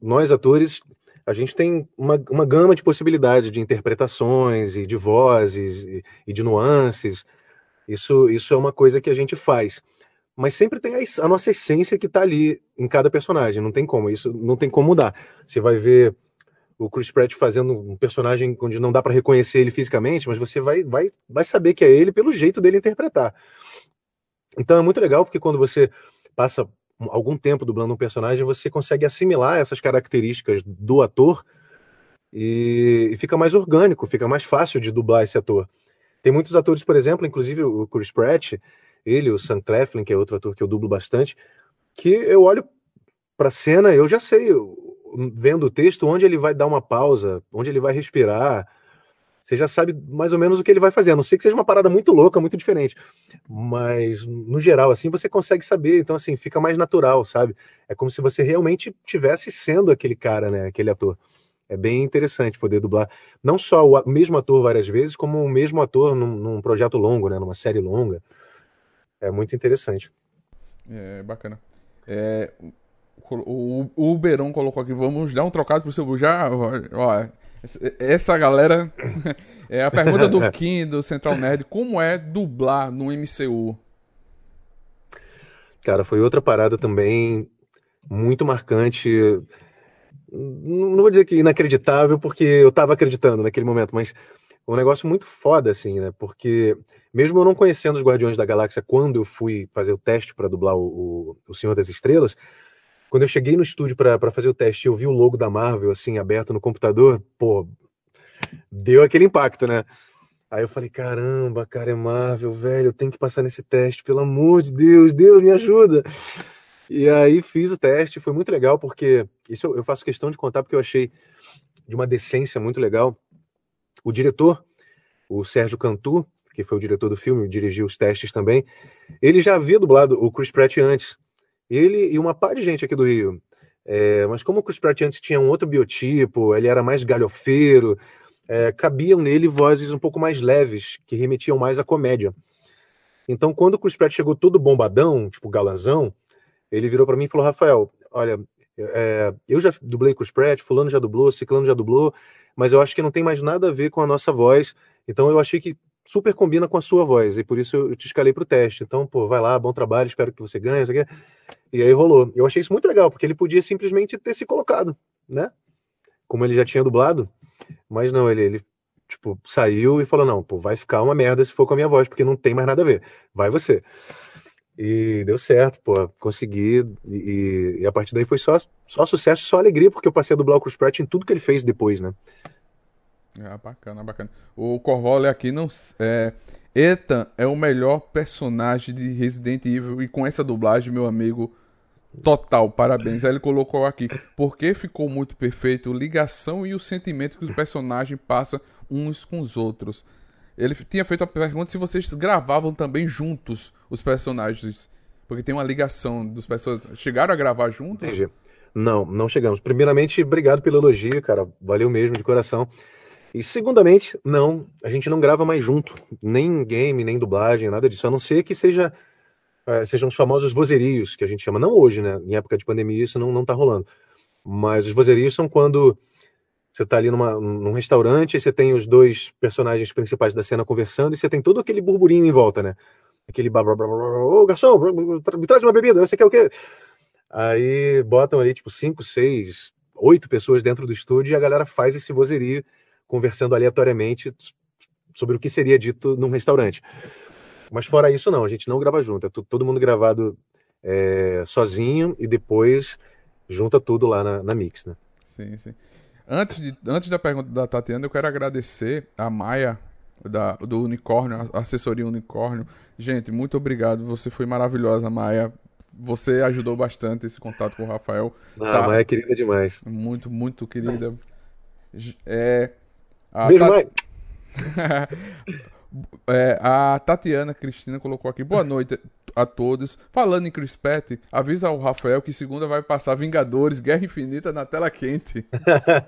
nós atores, a gente tem uma, uma gama de possibilidades de interpretações e de vozes e, e de nuances. Isso, isso é uma coisa que a gente faz. Mas sempre tem a, a nossa essência que está ali em cada personagem. Não tem como. Isso não tem como mudar. Você vai ver o Chris Pratt fazendo um personagem onde não dá para reconhecer ele fisicamente, mas você vai, vai, vai saber que é ele pelo jeito dele interpretar. Então é muito legal porque quando você passa algum tempo dublando um personagem, você consegue assimilar essas características do ator e, e, fica mais orgânico, fica mais fácil de dublar esse ator. Tem muitos atores, por exemplo, inclusive o Chris Pratt, ele, o Sam Cleflin, que é outro ator que eu dublo bastante, que eu olho para a cena, eu já sei, vendo o texto, onde ele vai dar uma pausa, onde ele vai respirar, você já sabe mais ou menos o que ele vai fazer, a não ser que seja uma parada muito louca, muito diferente. Mas, no geral, assim, você consegue saber, então, assim, fica mais natural, sabe? É como se você realmente tivesse sendo aquele cara, né? Aquele ator. É bem interessante poder dublar não só o mesmo ator várias vezes, como o mesmo ator num, num projeto longo, né? Numa série longa. É muito interessante. É bacana. É, O, o Uberon colocou aqui, vamos dar um trocado pro seu já. Ó, essa galera. é a pergunta do Kim, do Central Nerd: como é dublar no MCU? Cara, foi outra parada também muito marcante. Não vou dizer que inacreditável, porque eu tava acreditando naquele momento, mas um negócio muito foda, assim, né? Porque mesmo eu não conhecendo os Guardiões da Galáxia quando eu fui fazer o teste para dublar o, o, o, Senhor das Estrelas, quando eu cheguei no estúdio para fazer o teste eu vi o logo da Marvel, assim, aberto no computador, pô, deu aquele impacto, né? Aí eu falei, caramba, cara, é Marvel, velho, eu tenho que passar nesse teste, pelo amor de Deus, Deus me ajuda. E aí fiz o teste, foi muito legal, porque isso eu faço questão de contar, porque eu achei de uma decência muito legal. O diretor, o Sérgio Cantu, que foi o diretor do filme, dirigiu os testes também, ele já havia dublado o Chris Pratt antes. Ele e uma par de gente aqui do Rio. É, mas como o Chris Pratt antes tinha um outro biotipo, ele era mais galhofeiro, é, cabiam nele vozes um pouco mais leves, que remetiam mais à comédia. Então, quando o Chris Pratt chegou todo bombadão, tipo galanzão, ele virou para mim e falou: Rafael, olha, é, eu já dublei Chris Pratt, Fulano já dublou, Ciclano já dublou, mas eu acho que não tem mais nada a ver com a nossa voz. Então, eu achei que super combina com a sua voz, e por isso eu te escalei para o teste. Então, pô, vai lá, bom trabalho, espero que você ganhe. Isso aqui. E aí rolou. Eu achei isso muito legal, porque ele podia simplesmente ter se colocado, né? Como ele já tinha dublado. Mas não, ele, ele tipo, saiu e falou: não, pô, vai ficar uma merda se for com a minha voz, porque não tem mais nada a ver. Vai você. E deu certo, pô, consegui. E, e a partir daí foi só, só sucesso, só alegria, porque eu passei a dublar o Chris Pratt em tudo que ele fez depois, né? É, bacana, bacana. O Corvole aqui não. É, Ethan é o melhor personagem de Resident Evil e com essa dublagem, meu amigo, total, parabéns. Aí ele colocou aqui, porque ficou muito perfeito, ligação e o sentimento que os personagens passam uns com os outros. Ele tinha feito a pergunta se vocês gravavam também juntos os personagens, porque tem uma ligação dos personagens. Chegaram a gravar juntos? Entendi. Não, não chegamos. Primeiramente, obrigado pelo elogio, cara. Valeu mesmo, de coração. E segundamente, não, a gente não grava mais junto, nem game, nem dublagem, nada disso, a não ser que seja é, sejam os famosos vozerios, que a gente chama, não hoje, né? Em época de pandemia isso não, não tá rolando. Mas os vozerios são quando você tá ali numa, num restaurante e você tem os dois personagens principais da cena conversando e você tem todo aquele burburinho em volta, né? Aquele blá blá blá blá, ô garçom, me traz uma bebida, você quer o quê? Aí botam ali, tipo, cinco, seis, oito pessoas dentro do estúdio e a galera faz esse vozerio conversando aleatoriamente sobre o que seria dito num restaurante. Mas fora isso, não, a gente não grava junto. É todo mundo gravado é, sozinho e depois junta tudo lá na, na Mix, né? Sim, sim. Antes, de, antes da pergunta da Tatiana, eu quero agradecer a Maia da, do Unicórnio, a assessoria Unicórnio. Gente, muito obrigado. Você foi maravilhosa, Maia. Você ajudou bastante esse contato com o Rafael. Ah, tá... Maia é querida demais. Muito, muito querida. É, a Beijo, Tat... mãe. é, a Tatiana Cristina colocou aqui. Boa noite a todos. Falando em Chris Pratt, avisa ao Rafael que segunda vai passar Vingadores Guerra Infinita na tela quente.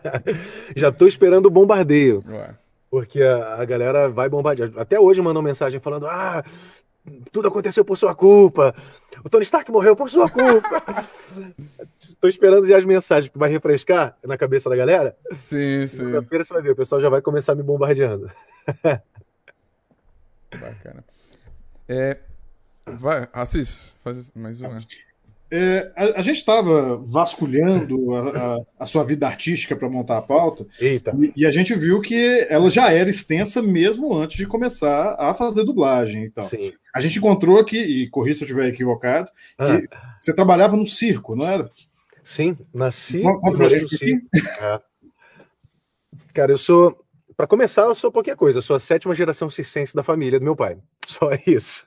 Já tô esperando o bombardeio. Ué. Porque a, a, galera vai bombardear. Até hoje mandou mensagem falando: Ah, tudo aconteceu por sua culpa. O Tony Stark morreu por sua culpa. Estou esperando já as mensagens que vai refrescar na cabeça da galera. Sim, sim. Segunda-feira você vai ver, o pessoal já vai começar me bombardeando. Bacana. É, vai, Assis, faz mais uma. É, a, a, gente estava vasculhando a, a, a, sua vida artística para montar a pauta e, e, a gente viu que ela já era extensa mesmo antes de começar a fazer dublagem. Então, Sim. a gente encontrou aqui, e corri se eu estiver equivocado, que ah. você trabalhava no circo, não era? Sim, nasci no circo. É. Cara, eu sou, para começar, eu sou qualquer coisa. Eu sou a sétima geração circense da família do meu pai. Só isso.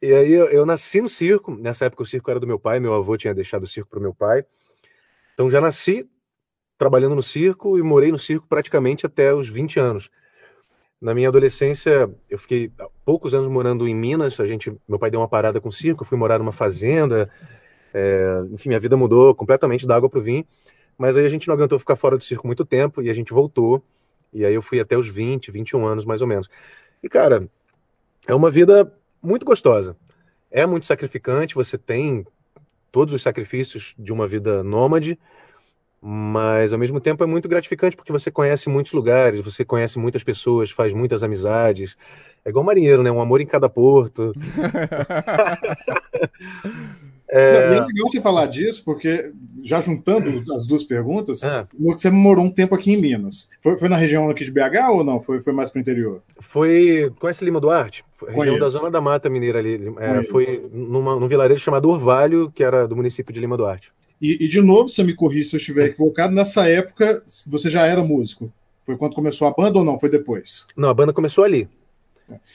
E aí eu, eu, nasci no circo. Nessa época o circo era do meu pai, meu avô tinha deixado o circo para o meu pai. Então já nasci trabalhando no circo e morei no circo praticamente até os 20 anos. Na minha adolescência, eu fiquei poucos anos morando em Minas. A gente, meu pai deu uma parada com o circo, eu fui morar numa fazenda. É, enfim, minha vida mudou completamente da água para o vinho. Mas aí a gente não aguentou ficar fora do circo muito tempo e a gente voltou. E aí eu fui até os 20, 21 anos mais ou menos. E cara, é uma vida muito gostosa. É muito sacrificante, você tem todos os sacrifícios de uma vida nômade, mas ao mesmo tempo é muito gratificante porque você conhece muitos lugares, você conhece muitas pessoas, faz muitas amizades. É igual marinheiro, né? Um amor em cada porto. É... é legal você falar disso, porque já juntando as duas perguntas, é. você morou um tempo aqui em Minas. Foi, foi, na região aqui de BH ou não? Foi, foi mais para o interior? Foi. Conhece Lima Duarte? Foi região Conheço. da Zona da Mata Mineira ali. É, foi numa, num vilarejo chamado Orvalho, que era do município de Lima Duarte. E, e de novo, você me corri se eu estiver equivocado, nessa época você já era músico? Foi quando começou a banda ou não? Foi depois? Não, a banda começou ali.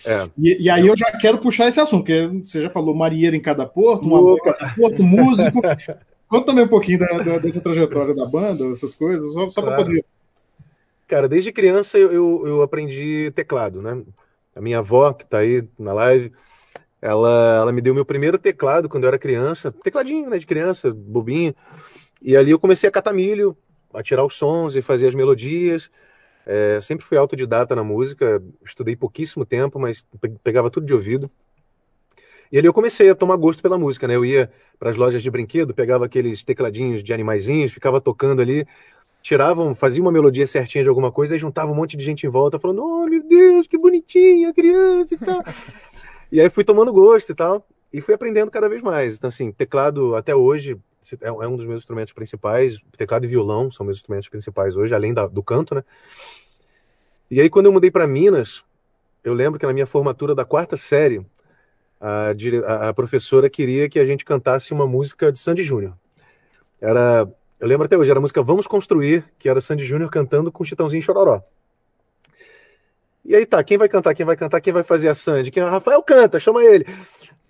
É. E, e, aí eu já quero puxar esse assunto, porque você já falou marinheiro em cada porto, um amor em cada porto, músico. Conta também um pouquinho da, da, dessa trajetória da banda, essas coisas, só, só claro. para poder. Cara, desde criança eu, eu, eu, aprendi teclado, né? A minha avó, que está aí na live, ela, ela me deu meu primeiro teclado quando eu era criança, tecladinho, né, de criança, bobinho. E ali eu comecei a catar milho, a tirar os sons e fazer as melodias. É, sempre fui autodidata na música, estudei pouquíssimo tempo, mas pegava tudo de ouvido. E ali eu comecei a tomar gosto pela música, né? Eu ia para as lojas de brinquedo, pegava aqueles tecladinhos de animaizinhos, ficava tocando ali, tiravam, fazia uma melodia certinha de alguma coisa e juntava um monte de gente em volta falando: "Oh, meu Deus, que bonitinha a criança" e tal. e aí fui tomando gosto e tal, e fui aprendendo cada vez mais. Então assim, teclado até hoje é, é um dos meus instrumentos principais. Teclado e violão são meus instrumentos principais hoje, além da, do canto, né? E aí, quando eu mudei para Minas, eu lembro que na minha formatura da quarta série, a, a, professora queria que a gente cantasse uma música de Sandy Júnior. Era, eu lembro até hoje, era a música Vamos Construir, que era Sandy Júnior cantando com Chitãozinho Chororó. E aí tá, quem vai cantar, quem vai cantar, quem vai fazer a Sandy? Quem, Rafael canta, chama ele.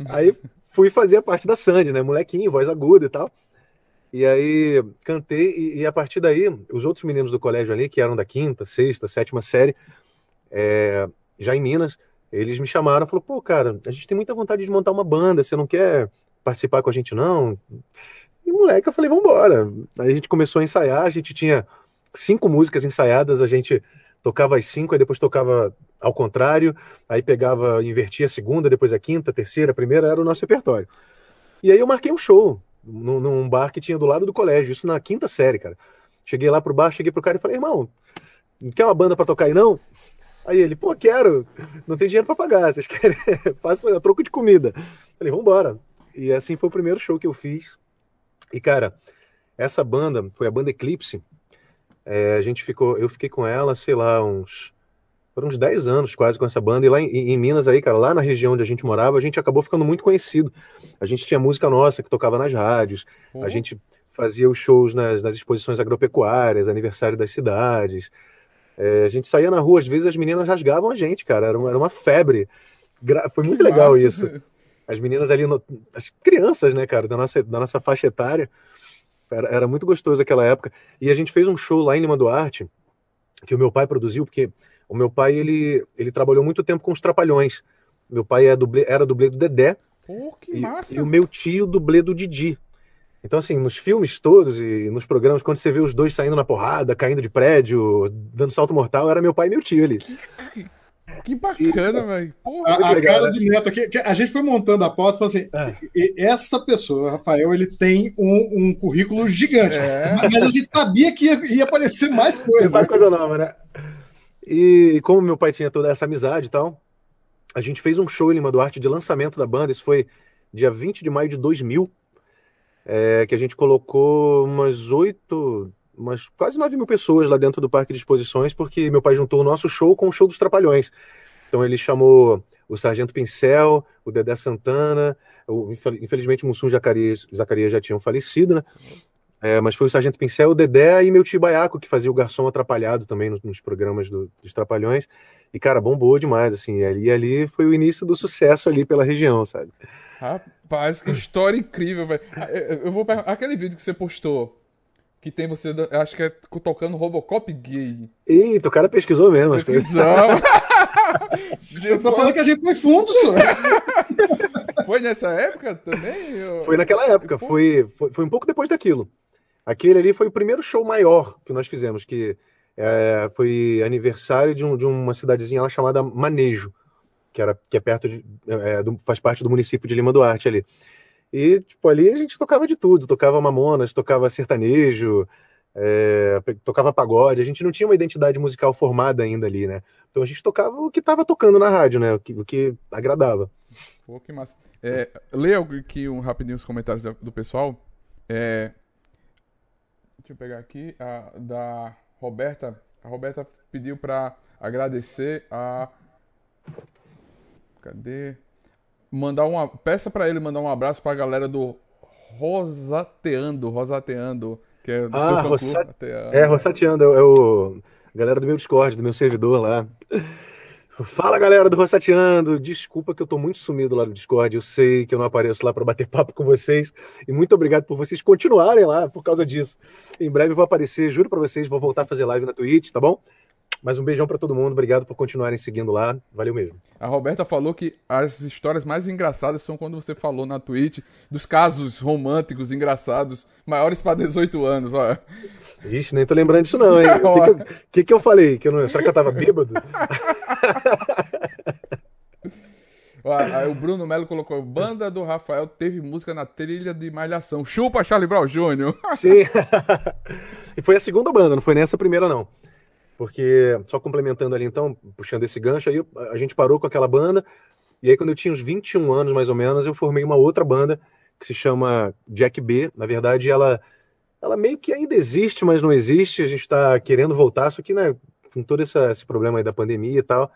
Aí fui fazer a parte da Sandy, né? Molequinho, voz aguda e tal. E aí cantei, e, e, a partir daí, os outros meninos do colégio ali, que eram da quinta, sexta, sétima série, é, já em Minas, eles me chamaram e falaram, pô, cara, a gente tem muita vontade de montar uma banda, você não quer participar com a gente, não? E moleque, eu falei, vambora. Aí a gente começou a ensaiar, a gente tinha cinco músicas ensaiadas, a gente tocava as cinco, aí depois tocava ao contrário, aí pegava, invertia a segunda, depois a quinta, a terceira, a primeira, era o nosso repertório. E aí eu marquei um show num, num bar que tinha do lado do colégio, isso na quinta série, cara. Cheguei lá pro bar, cheguei pro cara e falei, irmão, não quer uma banda para tocar aí não? Aí ele, pô, quero, não tem dinheiro para pagar, vocês querem? Faça troco de comida. Falei, vambora. E assim foi o primeiro show que eu fiz. E, cara, essa banda foi a banda Eclipse, é, a gente ficou, eu fiquei com ela, sei lá, uns foram uns 10 anos quase com essa banda. E lá em, em, Minas, aí, cara, lá na região onde a gente morava, a gente acabou ficando muito conhecido. A gente tinha música nossa que tocava nas rádios, uhum. a gente fazia os shows nas, nas exposições agropecuárias, aniversário das cidades. É, a gente saía na rua, às vezes as meninas rasgavam a gente, cara, era uma, era uma febre. Gra foi muito legal isso. As meninas ali, no, as crianças, né, cara, da nossa, da nossa faixa etária. Era, era muito gostoso aquela época. E a gente fez um show lá em Lima Duarte, que o meu pai produziu, porque o meu pai ele, ele trabalhou muito tempo com os Trapalhões. Meu pai é dublê, era dublê do Dedé. Pô, que e, massa! E o meu tio dublê do Didi. Então, assim, nos filmes todos e nos programas, quando você vê os dois saindo na porrada, caindo de prédio, dando salto mortal, era meu pai e meu tio ali. Que bacana, velho. A, a cara né? de Neto aqui, a gente foi montando a pauta e falou assim: é. essa pessoa, Rafael, ele tem um, um currículo gigante. É. Mas a gente sabia que ia, ia aparecer mais coisas. Mais coisa nova, né? E como meu pai tinha toda essa amizade e tal, a gente fez um show em Lima Duarte de lançamento da banda. Isso foi dia 20 de maio de 2000, é, que a gente colocou umas oito, umas quase nove mil pessoas lá dentro do parque de exposições, porque meu pai juntou o nosso show com o show dos Trapalhões. Então ele chamou o Sargento Pincel, o Dedé Santana, o, infelizmente Mussum Zacarias, Zacarias já tinham falecido, né? É, mas foi o Sargento Pincel, o Dedé e meu tio Baiaco, que fazia o garçom atrapalhado também nos, nos programas do, dos Trapalhões. E, cara, bombou demais, assim. E ali, ali foi o início do sucesso ali pela região, sabe? Rapaz, que história incrível, velho. Ah, eu vou Aquele vídeo que você postou, que tem você, acho que é tocando Robocop gay. Eita, o cara pesquisou mesmo. Assim. Pesquisou. eu tô falando que a gente foi fundo, senhor. Foi nessa época também? Foi naquela época, foi, foi, foi um pouco depois daquilo. Aquele ali foi o primeiro show maior que nós fizemos, que é, foi aniversário de, um, de, uma cidadezinha lá chamada Manejo, que, era, que é perto de, é, do, faz parte do município de Lima Duarte ali. E, tipo, ali a gente tocava de tudo, tocava mamonas, tocava sertanejo, é, tocava pagode, a gente não tinha uma identidade musical formada ainda ali, né? Então a gente tocava o que estava tocando na rádio, né? O que, o que agradava. Pô, que massa. É, leia aqui um rapidinho os comentários do pessoal. É, deixa eu pegar aqui, a, da Roberta. A Roberta pediu para agradecer a. Cadê? Mandar uma. Peça para ele mandar um abraço para a galera do Rosateando, Rosateando, que é do ah, seu Rosa... É, Rosateando, é o galera do meu Discord, do meu servidor lá. Fala galera do Rossateando, desculpa que eu tô muito sumido lá no Discord, eu sei que eu não apareço lá para bater papo com vocês e muito obrigado por vocês continuarem lá por causa disso. Em breve eu vou aparecer, juro para vocês, vou voltar a fazer live na Twitch, tá bom? Mas um beijão para todo mundo, obrigado por continuarem seguindo lá, valeu mesmo. A Roberta falou que as histórias mais engraçadas são quando você falou na Twitch dos casos românticos engraçados, maiores para 18 anos, ó. Ixi, nem tô lembrando disso não, hein? O que, que, que, eu falei? Que eu não... Será que eu tava bêbado? Aí o Bruno Melo colocou: Banda do Rafael teve música na trilha de Malhação. Chupa Charlie Brown Jr. Sim. e foi a segunda banda, não foi nessa primeira, não. Porque, só complementando ali então, puxando esse gancho, aí a gente parou com aquela banda. E aí, quando eu tinha uns 21 anos mais ou menos, eu formei uma outra banda que se chama Jack B. Na verdade, ela ela meio que ainda existe, mas não existe. A gente está querendo voltar, só que, né, com todo essa, esse problema aí da pandemia e tal,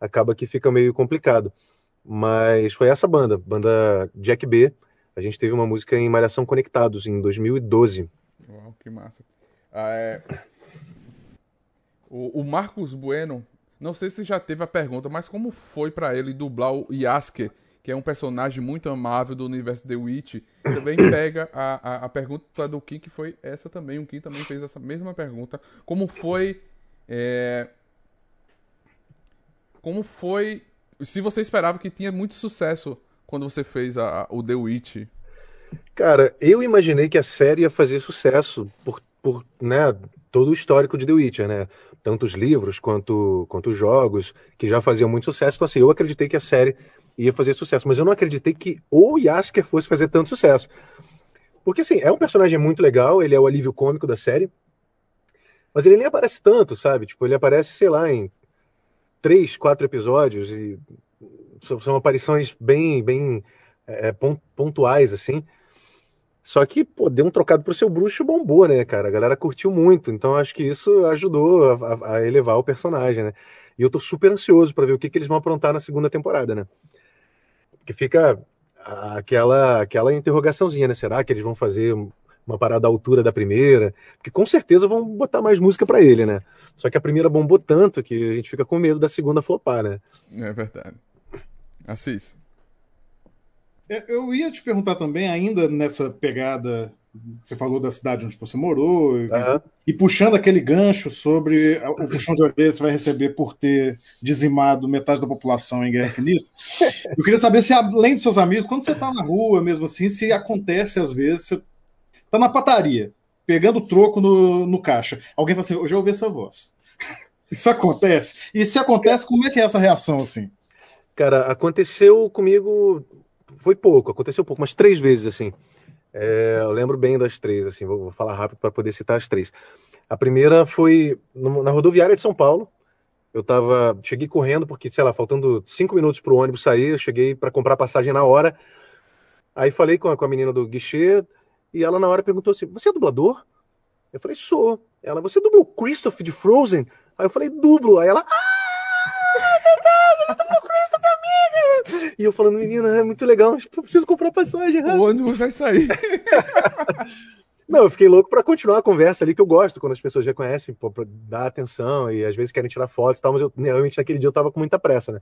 acaba que fica meio complicado. Mas foi essa banda, banda Jack B. A gente teve uma música em Malhação Conectados em 2012. Uau, que massa. Ah, é... o, o Marcos Bueno, não sei se já teve a pergunta, mas como foi para ele dublar o Yasuke que é um personagem muito amável do universo The Witch, também pega a, a, a, pergunta do Kim, que foi essa também. O Kim também fez essa mesma pergunta. Como foi. É... Como foi. Se você esperava que tinha muito sucesso quando você fez a, o The Witch? Cara, eu imaginei que a série ia fazer sucesso por, por né, todo o histórico de The Witcher, né? Tanto os livros quanto, quanto os jogos, que já faziam muito sucesso. Então, assim, eu acreditei que a série ia fazer sucesso. Mas eu não acreditei que o Yasker fosse fazer tanto sucesso. Porque, assim, é um personagem muito legal, ele é o alívio cômico da série, mas ele nem aparece tanto, sabe? Tipo, ele aparece, sei lá, em três, quatro episódios e são aparições bem, bem é, pontuais, assim. Só que, pô, deu um trocado pro seu bruxo bombou, né, cara? A galera curtiu muito, então acho que isso ajudou a, a elevar o personagem, né? E eu tô super ansioso para ver o que, que eles vão aprontar na segunda temporada, né? Que fica aquela, aquela interrogaçãozinha, né? Será que eles vão fazer uma parada à altura da primeira? Porque com certeza vão botar mais música para ele, né? Só que a primeira bombou tanto que a gente fica com medo da segunda flopar, né? É verdade. Assis. É, eu ia te perguntar também, ainda nessa pegada você falou da cidade onde você morou, uhum. e, e, puxando aquele gancho sobre o puxão de orelha que você vai receber por ter dizimado metade da população em Guerra Infinita. Eu queria saber se, além dos seus amigos, quando você está na rua mesmo assim, se acontece às vezes, você está na pataria, pegando troco no, no caixa. Alguém fala assim: eu já ouvi essa voz. Isso acontece? E se acontece, como é que é essa reação assim? Cara, aconteceu comigo. Foi pouco, aconteceu pouco, mas três vezes assim. É, eu lembro bem das três, assim, vou, vou falar rápido para poder citar as três. A primeira foi no, na rodoviária de São Paulo. Eu tava, cheguei correndo porque, sei lá, faltando cinco minutos para o ônibus sair, eu cheguei para comprar passagem na hora. Aí falei com a, com a menina do guichê e ela na hora perguntou assim: "Você é dublador?" Eu falei: "Sou". Ela: "Você dublou Christoph de Frozen?" Aí eu falei: "Dublo". Aí ela: "Ah, é verdade, eu dublou Christoph, amiga". E eu falando: "Menina, é muito legal, mas preciso comprar passagem". O ônibus vai sair. Não, eu fiquei louco para continuar a conversa ali, que eu gosto quando as pessoas já conhecem, pô, pra dar atenção e às vezes querem tirar fotos e tal, mas eu, realmente naquele dia eu tava com muita pressa, né?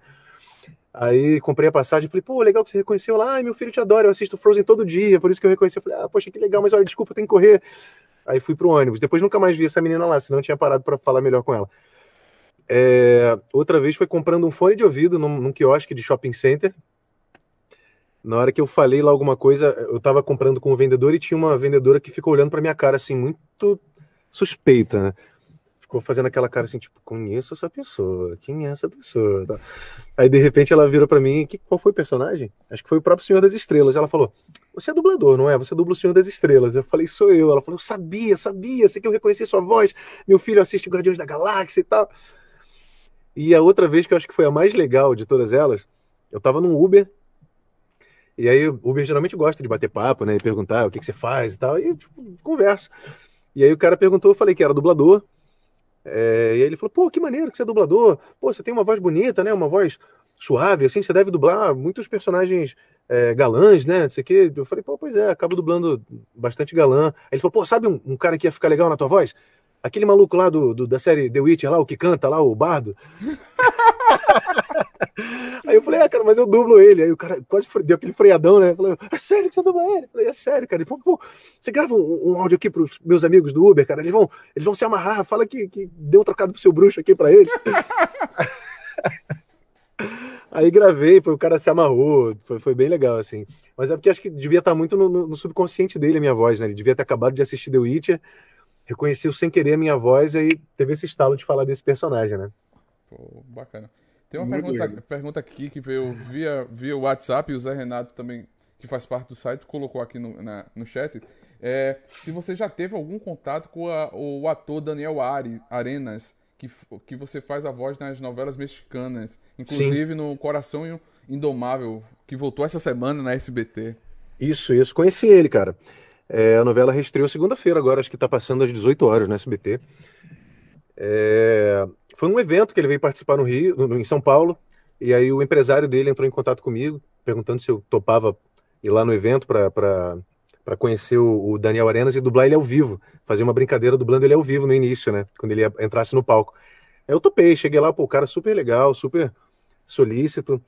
Aí comprei a passagem e falei, pô, legal que você reconheceu lá, ai, meu filho te adora, eu assisto Frozen todo dia, por isso que eu reconheci. Eu falei, ah, poxa, que legal, mas olha, desculpa, tem que correr. Aí fui pro ônibus. Depois nunca mais vi essa menina lá, senão eu tinha parado para falar melhor com ela. É... Outra vez foi comprando um fone de ouvido num, num quiosque de shopping center, na hora que eu falei lá alguma coisa, eu tava comprando com o vendedor e tinha uma vendedora que ficou olhando pra minha cara, assim, muito suspeita, né? ficou fazendo aquela cara assim, tipo, conheço essa pessoa, quem é essa pessoa? Tá. Aí de repente ela virou para mim, que, qual foi o personagem? Acho que foi o próprio Senhor das Estrelas. Ela falou, você é dublador, não é? Você dubla o Senhor das Estrelas. Eu falei, sou eu. Ela falou, sabia, sabia, sei que eu reconheci sua voz, meu filho assiste Guardiões da Galáxia e tal. E a outra vez que eu acho que foi a mais legal de todas elas, eu tava num Uber, e aí o Uber geralmente gosta de bater papo, né? E perguntar o que, que você faz e tal, e tipo, conversa. E aí o cara perguntou, eu falei que era dublador. É, e aí ele falou, pô, que maneiro que você é dublador. Pô, você tem uma voz bonita, né? Uma voz suave, assim, você deve dublar muitos personagens é, galãs, né? Não sei o quê. Eu falei, pô, pois é, acabo dublando bastante galã. Aí ele falou, pô, sabe um, um cara que ia ficar legal na tua voz? Aquele maluco lá do, do, da série The Witcher lá, o que canta lá, o bardo. Aí eu falei, ah, cara, mas eu dublo ele. Aí o cara quase deu aquele freadão, né? Falei, é sério que você dubla ele? Eu falei, é sério, cara. Ele falou, pô, você grava um, um áudio aqui pros meus amigos do Uber, cara. Eles vão, eles vão se amarrar. Fala que, que deu um trocado pro seu bruxo aqui pra eles. Aí gravei, foi, o cara se amarrou, foi, foi bem legal, assim. Mas é porque acho que devia estar muito no, no, subconsciente dele a minha voz, né? Ele devia ter acabado de assistir The Witcher, reconheceu sem querer a minha voz, aí teve esse estalo de falar desse personagem, né? Pô, bacana. Tem uma pergunta, pergunta aqui que veio via, via WhatsApp e o Zé Renato também, que faz parte do site, colocou aqui no, na, no chat. É, se você já teve algum contato com a, o ator Daniel Ari, Arenas, que, que você faz a voz nas novelas mexicanas, inclusive Sim. no Coração Indomável, que voltou essa semana na SBT. Isso, isso. Conheci ele, cara. É, a novela reestreou segunda-feira agora, acho que está passando às 18 horas no SBT. É, foi um evento que ele veio participar no Rio, no, em São Paulo, e aí o empresário dele entrou em contato comigo, perguntando se eu topava ir lá no evento para conhecer o, o, Daniel Arenas e dublar ele ao vivo, fazer uma brincadeira dublando ele ao vivo no início, né? Quando ele entrasse no palco. Aí eu topei, cheguei lá, pô, o cara super legal, super solícito.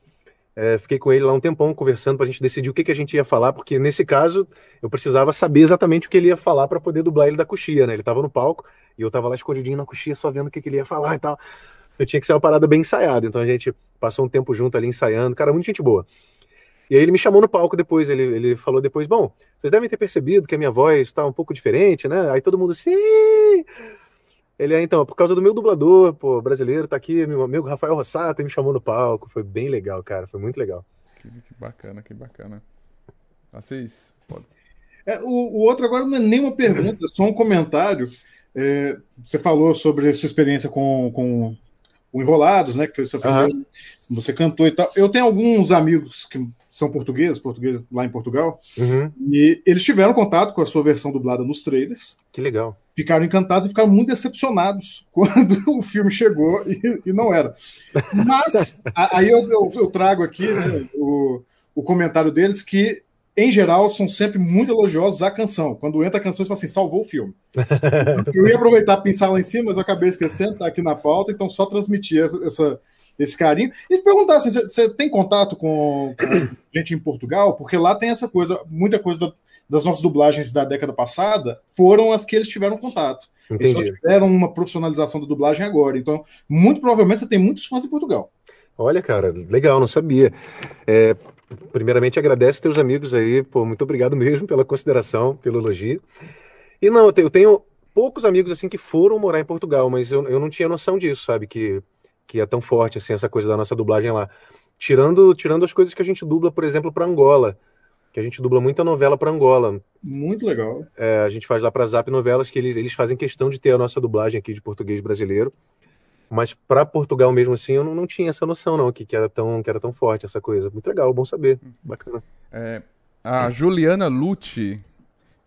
É, fiquei com ele lá um tempão conversando para a gente decidir o que, que a gente ia falar, porque nesse caso eu precisava saber exatamente o que ele ia falar para poder dublar ele da coxia, né? Ele estava no palco e eu estava lá escondidinho na coxia só vendo o que, que ele ia falar e tal. Eu tinha que ser uma parada bem ensaiada, então a gente passou um tempo junto ali ensaiando, cara, muito gente boa. E aí ele me chamou no palco depois, ele, ele falou depois, bom, vocês devem ter percebido que a minha voz está um pouco diferente, né? Aí todo mundo, sim! Ele é, então, por causa do meu dublador, pô, brasileiro, tá aqui, meu amigo Rafael Rossata me chamou no palco. Foi bem legal, cara. Foi muito legal. Que, que bacana, que bacana. Assis, pode. É, o, o outro agora não é nem uma pergunta, é só um comentário. É, você falou sobre a sua experiência com, com o Enrolados, né? Que foi seu uhum. Você cantou e tal. Eu tenho alguns amigos que são portugueses, portugueses lá em Portugal, uhum. e eles tiveram contato com a sua versão dublada nos trailers. Que legal. Ficaram encantados e ficaram muito decepcionados quando o filme chegou e, e não era. Mas aí eu, eu, eu trago aqui né, o, o comentário deles que em geral, são sempre muito elogiosos à canção. Quando entra a canção, eles falam assim, salvou o filme. eu ia aproveitar para pensar lá em cima, mas eu acabei esquecendo, tá aqui na pauta, então só transmitir essa, essa esse carinho. E perguntar, assim, você tem contato com, com, gente em Portugal? Porque lá tem essa coisa, muita coisa da, das nossas dublagens da década passada foram as que eles tiveram contato. Entendi. Eles só tiveram uma profissionalização da dublagem agora. Então, muito provavelmente você tem muitos fãs em Portugal. Olha, cara, legal, não sabia. É, primeiramente, agradeço teus amigos aí, pô, muito obrigado mesmo pela consideração, pelo elogio. E não, eu tenho poucos amigos assim que foram morar em Portugal, mas eu, eu não tinha noção disso, sabe? Que, que é tão forte assim essa coisa da nossa dublagem lá. Tirando, tirando as coisas que a gente dubla, por exemplo, para Angola, que a gente dubla muita novela para Angola. Muito legal. É, a gente faz lá para Zap Novelas que eles, eles fazem questão de ter a nossa dublagem aqui de português brasileiro. Mas para Portugal mesmo assim, eu não, não, tinha essa noção não, que, que, era tão, que era tão forte essa coisa. Muito legal, bom saber. Bacana. É, a Juliana Lute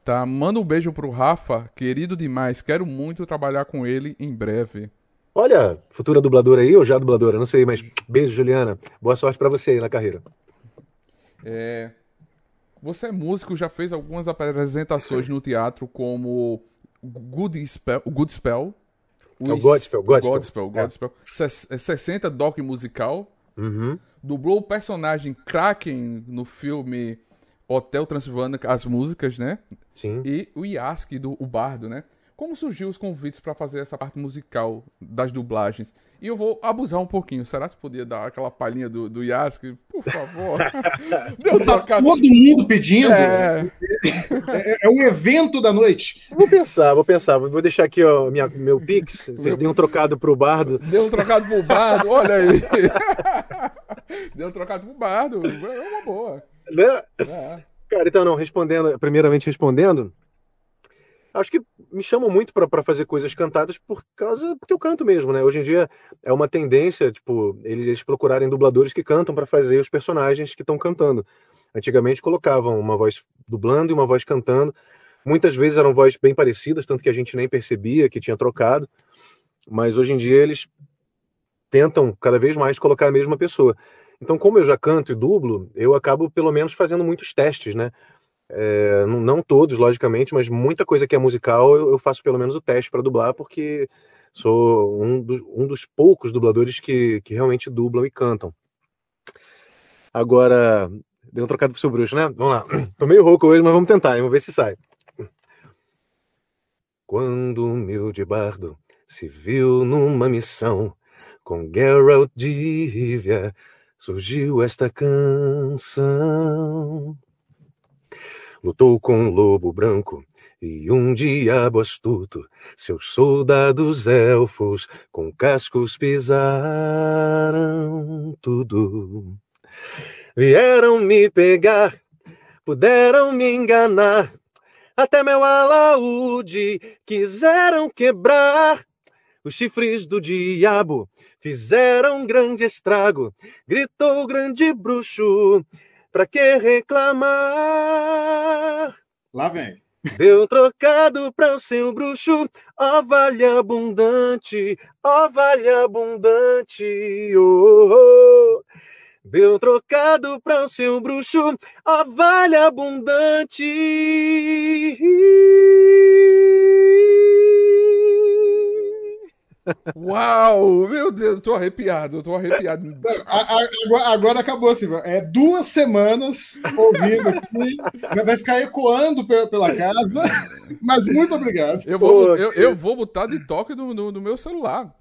tá, manda um beijo pro Rafa, querido demais. Quero muito trabalhar com ele em breve. Olha, futura dubladora aí ou já dubladora, não sei, mas beijo, Juliana. Boa sorte para você aí na carreira. É, você é músico, já fez algumas apresentações no teatro como Good Spell, Good Spell os, é o Godspell, Godspell. Godspell, Godspell. É. 60 doc musical. Uhum. Dublou o personagem Kraken no filme Hotel Transilvânia, as músicas, né? Sim. E o Yaski, do o Bardo, né? Como surgiu os convites para fazer essa parte musical das dublagens? E eu vou abusar um pouquinho. Será que você podia dar aquela palhinha do, do Yask? Por favor. Deu tá trocado. todo mundo pedindo. É... é... É, um evento da noite. Vou pensar, vou pensar. Vou deixar aqui ó, minha, meu Pix. Vocês meu... dêem um trocado pro Bardo. Deu um trocado pro Bardo, olha aí. Deu um trocado pro Bardo. É uma boa. Né? É. Cara, então não, respondendo, primeiramente respondendo, acho que me chamam muito para fazer coisas cantadas por causa porque eu canto mesmo, né? Hoje em dia é uma tendência, tipo, eles procurarem dubladores que cantam para fazer os personagens que estão cantando. Antigamente colocavam uma voz dublando e uma voz cantando. Muitas vezes eram vozes bem parecidas, tanto que a gente nem percebia que tinha trocado. Mas hoje em dia eles tentam cada vez mais colocar a mesma pessoa. Então, como eu já canto e dublo, eu acabo pelo menos fazendo muitos testes, né? É, não, todos, logicamente, mas muita coisa que é musical eu, faço pelo menos o teste para dublar, porque sou um, um, dos poucos dubladores que, que realmente dublam e cantam. Agora, deu um trocado pro seu bruxo, né? Vamos lá. Tô meio rouco hoje, mas vamos tentar, vamos ver se sai. Quando o meu de bardo se viu numa missão com Geralt de Rivia, surgiu esta canção. Lutou com um lobo branco e um diabo astuto, seus soldados elfos com cascos pisaram tudo. Vieram me pegar, puderam me enganar, até meu alaúde quiseram quebrar os chifres do diabo fizeram grande estrago, gritou o grande bruxo, pra que reclamar? Lá vem. Deu um trocado para o seu bruxo, ó vale abundante, ó vale abundante, oh, oh. Deu um trocado para o seu bruxo, ó vale abundante. Uau! Meu Deus, eu tô arrepiado, eu tô arrepiado. Agora, agora acabou, Silva. É duas semanas ouvindo aqui, vai ficar ecoando pela casa, mas muito obrigado. Eu vou, eu, eu vou botar de toque no, no, no, meu celular.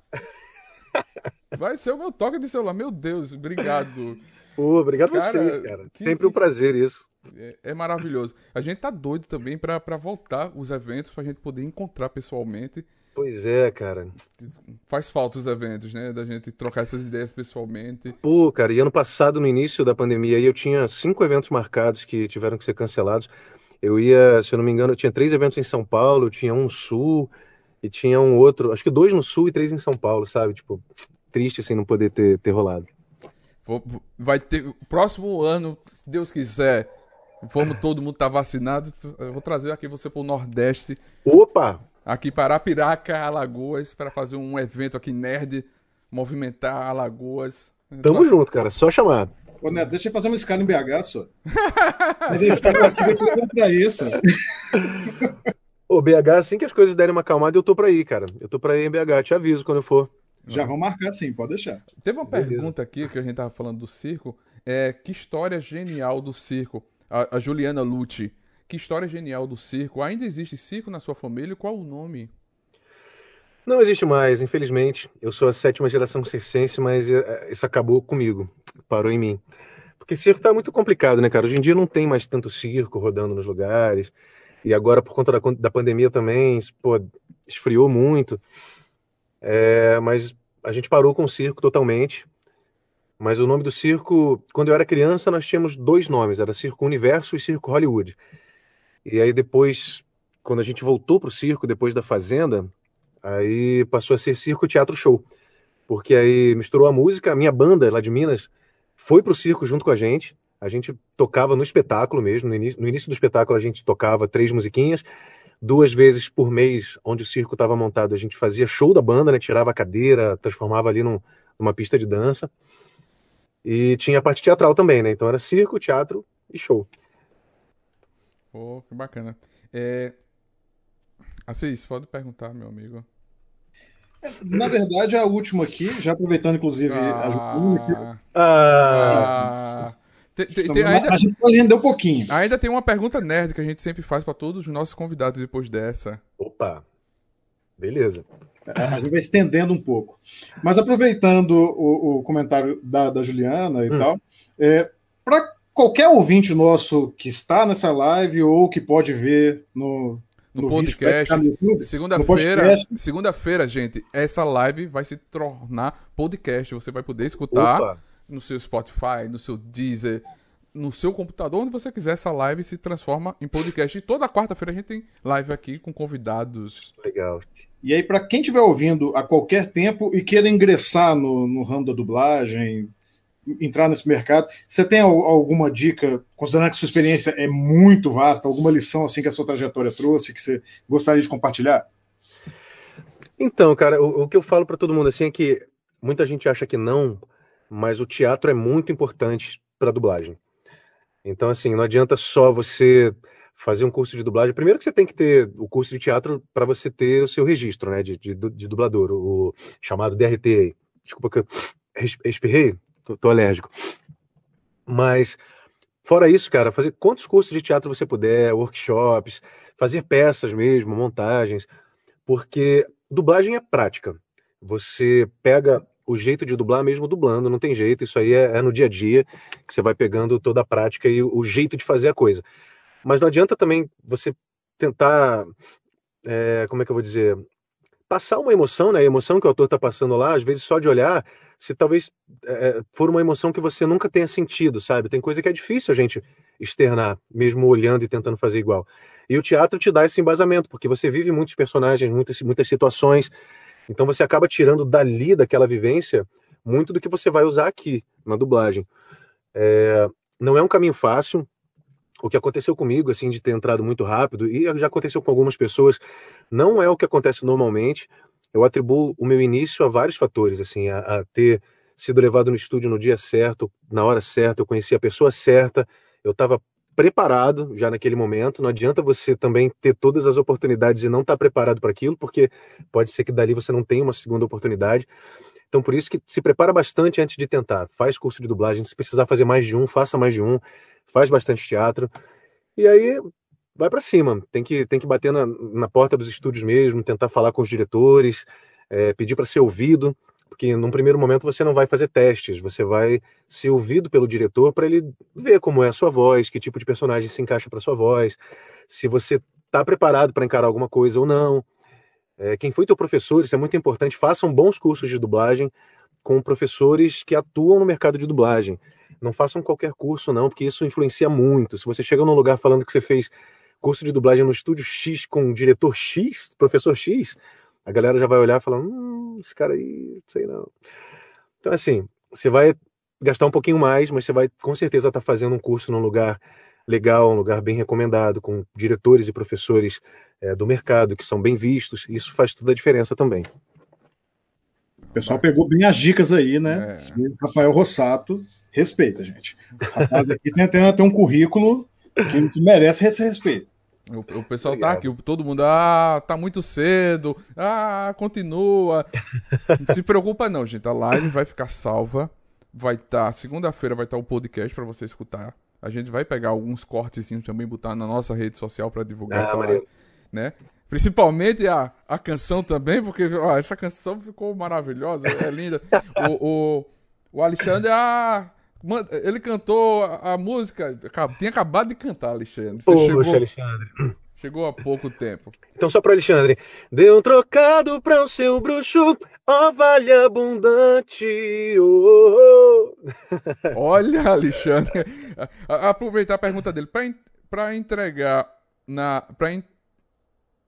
Vai ser o meu toque de celular. Meu Deus, obrigado. Pô, obrigado cara, vocês, cara. Que, Sempre um prazer isso. É, é, maravilhoso. A gente tá doido também para voltar os eventos, pra gente poder encontrar pessoalmente. Pois é, cara. Faz falta os eventos, né? Da gente trocar essas ideias pessoalmente. Pô, cara, e ano passado, no início da pandemia, eu tinha cinco eventos marcados que tiveram que ser cancelados. Eu ia, se eu não me engano, eu tinha três eventos em São Paulo, tinha um Sul e tinha um outro, acho que dois no Sul e três em São Paulo, sabe? Tipo, triste assim não poder ter, ter rolado. Vai ter. Próximo ano, se Deus quiser, vamos todo mundo tá vacinado. Eu vou trazer aqui você pro Nordeste. Opa! Aqui para Arapiraca, Alagoas, para fazer um evento aqui nerd, movimentar Alagoas. Tamo junto, cara, só chamar. Ô, Neto, deixa eu fazer uma escala em BH só. Mas a escala aqui vai pra isso. Ô, BH, assim que as coisas derem uma acalmada, eu tô pra ir, cara. Eu tô pra ir em BH, te aviso quando eu for. Já vão marcar sim, pode deixar. Teve uma Beleza. pergunta aqui que a gente tava falando do circo. É, que história genial do circo. A, a Juliana Lucci que história genial do circo. Ainda existe circo na sua família? Qual o nome? Não existe mais, infelizmente. Eu sou a sétima geração circense, mas eh, isso acabou comigo, parou em mim. Porque circo tá muito complicado, né, cara? Hoje em dia não tem mais tanto circo rodando nos lugares. E agora, por conta da, da pandemia também, pô, esfriou muito. É, mas a gente parou com o circo totalmente. Mas o nome do circo, quando eu era criança, nós tínhamos dois nomes: era Circo Universo e Circo Hollywood. E aí depois, quando a gente voltou para o circo, depois da Fazenda, aí passou a ser Circo Teatro Show. Porque aí misturou a música, a minha banda lá de Minas foi para o circo junto com a gente. A gente tocava no espetáculo mesmo. No início, no início do espetáculo a gente tocava três musiquinhas. Duas vezes por mês, onde o circo estava montado, a gente fazia show da banda, né? Tirava a cadeira, transformava ali num, numa pista de dança. E tinha a parte teatral também, né? Então era circo, teatro e show. Oh, que bacana. É... Assis, pode perguntar, meu amigo. Na verdade, a última aqui, já aproveitando, inclusive, ah, a Juliana. Ah, ah, tem, ainda, a gente só rendeu um pouquinho. Ainda tem uma pergunta nerd que a gente sempre faz para todos os nossos convidados depois dessa. Opa! Beleza. A gente vai estendendo um pouco. Mas aproveitando o, o comentário da, da, Juliana e hum. tal, é, para qualquer ouvinte nosso que está nessa live ou que pode ver no, no, no podcast, segunda-feira, segunda-feira, gente, essa live vai se tornar podcast. Você vai poder escutar Opa. no seu Spotify, no seu Deezer, no seu computador, onde você quiser, essa live se transforma em podcast. E toda quarta-feira a gente tem live aqui com convidados. Legal. E aí, para quem estiver ouvindo a qualquer tempo e queira ingressar no, no ramo da dublagem, entrar nesse mercado, você tem alguma dica, considerando que sua experiência é muito vasta, alguma lição assim que a sua trajetória trouxe, que você gostaria de compartilhar? Então, cara, o, o que eu falo para todo mundo assim é que muita gente acha que não, mas o teatro é muito importante para dublagem. Então, assim, não adianta só você fazer um curso de dublagem. Primeiro que você tem que ter o curso de teatro para você ter o seu registro, né, de, de, de dublador, o, chamado DRT. Desculpa que eu espirrei, tô, tô alérgico. Mas, fora isso, cara, fazer quantos cursos de teatro você puder, workshops, fazer peças mesmo, montagens, porque dublagem é prática. Você pega o jeito de dublar mesmo dublando, não tem jeito, isso aí é, é, no dia a dia, que você vai pegando toda a prática e o, o jeito de fazer a coisa. Mas não adianta também você tentar, é, como é que eu vou dizer, passar uma emoção, né? A emoção que o autor está passando lá, às vezes só de olhar, se talvez é, for uma emoção que você nunca tenha sentido, sabe? Tem coisa que é difícil a gente externar, mesmo olhando e tentando fazer igual. E o teatro te dá esse embasamento, porque você vive muitos personagens, muitas, muitas situações, então você acaba tirando dali, daquela vivência, muito do que você vai usar aqui na dublagem. É, não é um caminho fácil. O que aconteceu comigo, assim, de ter entrado muito rápido, e já aconteceu com algumas pessoas, não é o que acontece normalmente. Eu atribuo o meu início a vários fatores, assim, a, a ter sido levado no estúdio no dia certo, na hora certa, eu conheci a pessoa certa, eu estava preparado já naquele momento. Não adianta você também ter todas as oportunidades e não estar tá preparado para aquilo, porque pode ser que dali você não tenha uma segunda oportunidade. Então, por isso que se prepara bastante antes de tentar. Faz curso de dublagem, se precisar fazer mais de um, faça mais de um, faz bastante teatro. E aí vai para cima. Tem que, tem que bater na, na porta dos estúdios mesmo, tentar falar com os diretores, é, pedir para ser ouvido porque num primeiro momento você não vai fazer testes, você vai ser ouvido pelo diretor para ele ver como é a sua voz, que tipo de personagem se encaixa para sua voz, se você está preparado para encarar alguma coisa ou não. É, quem foi teu professor, isso é muito importante, façam bons cursos de dublagem com professores que atuam no mercado de dublagem. Não façam qualquer curso, não, porque isso influencia muito. Se você chega num lugar falando que você fez curso de dublagem no estúdio X com o diretor X, professor X, a galera já vai olhar e falar: hum, esse cara aí, sei não. Então, assim, você vai gastar um pouquinho mais, mas você vai com certeza estar tá fazendo um curso num lugar legal, um lugar bem recomendado, com diretores e professores é, do mercado que são bem vistos. Isso faz toda a diferença também. O pessoal pegou bem as dicas aí, né? É. Rafael Rossato, respeita, gente. O rapaz aqui tem, tem, tem um currículo que merece esse respeito. O, o pessoal tá Obrigado. tá aqui, todo mundo, ah, tá muito cedo, ah, continua. Não se preocupa não, gente, a live vai ficar salva, vai estar, tá, segunda-feira vai estar tá o podcast para você escutar. A gente vai pegar alguns cortezinhos também, botar na nossa rede social para divulgar ah, essa live, né? Principalmente a, a canção também, porque ó, essa canção ficou maravilhosa, é linda. o, o, o Alexandre, ah, ele cantou a, a, música. Tinha acabado de cantar, Alexandre. Você Poxa, chegou, Alexandre. Chegou há pouco tempo. Então, só para Alexandre. Deu um trocado para o seu bruxo, ó vale abundante. Oh, oh. Olha, Alexandre. Aproveitar a pergunta dele. Para entregar na. Para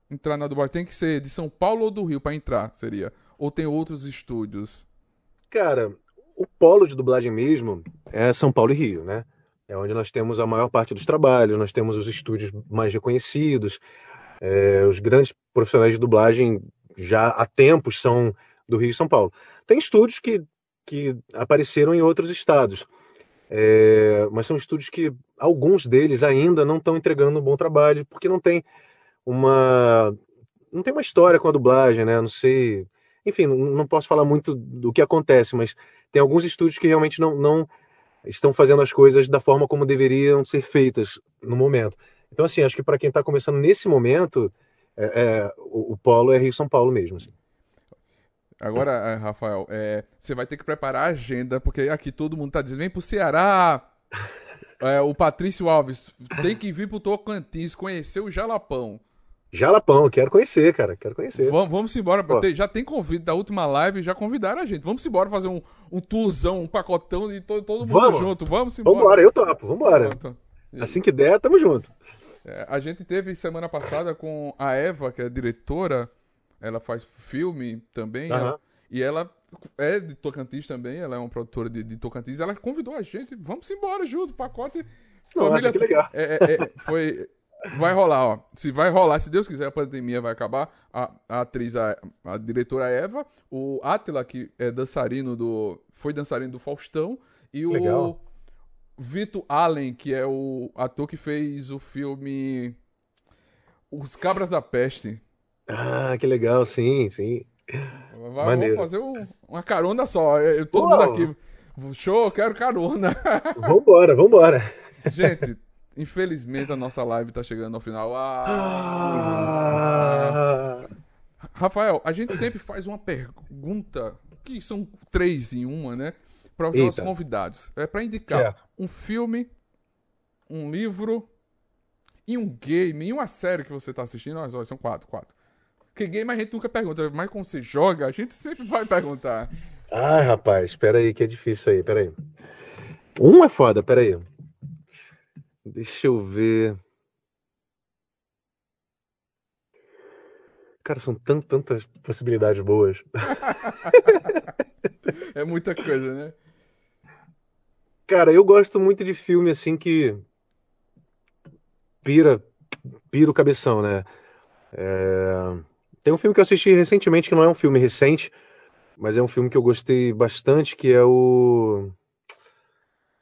entrar na Dubai, tem que ser de São Paulo ou do Rio para entrar? Seria? Ou tem outros estúdios? Cara, o polo de dublagem mesmo é São Paulo e Rio, né? É onde nós temos a maior parte dos trabalhos, nós temos os estúdios mais reconhecidos, é, os grandes profissionais de dublagem já há tempos são do Rio e São Paulo. Tem estúdios que, que apareceram em outros estados, é, mas são estúdios que alguns deles ainda não estão entregando um bom trabalho, porque não tem uma não tem uma história com a dublagem, né? Não sei, enfim, não, não posso falar muito do que acontece, mas tem alguns estúdios que realmente não, não estão fazendo as coisas da forma como deveriam ser feitas no momento. Então, assim, acho que para quem está começando nesse momento, é, é, o, o polo é Rio São Paulo mesmo. Assim. Agora, eh, Rafael, é, você vai ter que preparar a agenda, porque aqui todo mundo tá dizendo, vem pro Ceará. É, o Patrício Alves tem que vir pro Tocantins conhecer o Jalapão. Jalapão, quero conhecer, cara, quero conhecer. Vamos, vamos embora. Já tem convite da última live, já convidaram a gente. Vamos embora fazer um, um tourzão, um pacotão de todo, todo mundo vamos. junto. Vamos embora. Vambora, eu topo, vambora. Pronto. Assim que der, tamo junto. É, a gente teve semana passada com a Eva, que é diretora, ela faz filme também, uhum. ela, e ela é de Tocantins também, ela é uma produtora de, de Tocantins, ela convidou a gente, vamos embora junto, pacote. Nossa, família, que legal. É, é, é, foi, vai rolar, ó. Se vai rolar, se Deus quiser, a pandemia vai acabar. A, a atriz, a, a, diretora Eva, o Atila, que é dançarino do. Foi dançarino do Faustão, e legal. o Vitor Allen, que é o ator que fez o filme Os Cabras da Peste. Ah, que legal, sim, sim. Vai, vamos fazer um, uma carona só. Eu, todo Uou. mundo aqui. Show, quero carona. Vambora, vambora. Gente, infelizmente a nossa live tá chegando ao final. Ah, ah. Rafael, a gente sempre faz uma pergunta, que são três em uma, né? Para os Eita. nossos convidados. É para indicar certo. um filme, um livro e um game, e uma série que você tá assistindo. Olha, são quatro, quatro. Porque game a gente nunca pergunta, mas quando você joga, a gente sempre vai perguntar. Ai, rapaz, espera aí que é difícil aí, pera aí. Um é foda, pera aí. Deixa eu ver. Cara, são tantas possibilidades boas. é muita coisa, né? Cara, eu gosto muito de filme assim que pira, pira o cabeção, né? É... Tem um filme que eu assisti recentemente, que não é um filme recente, mas é um filme que eu gostei bastante, que é o.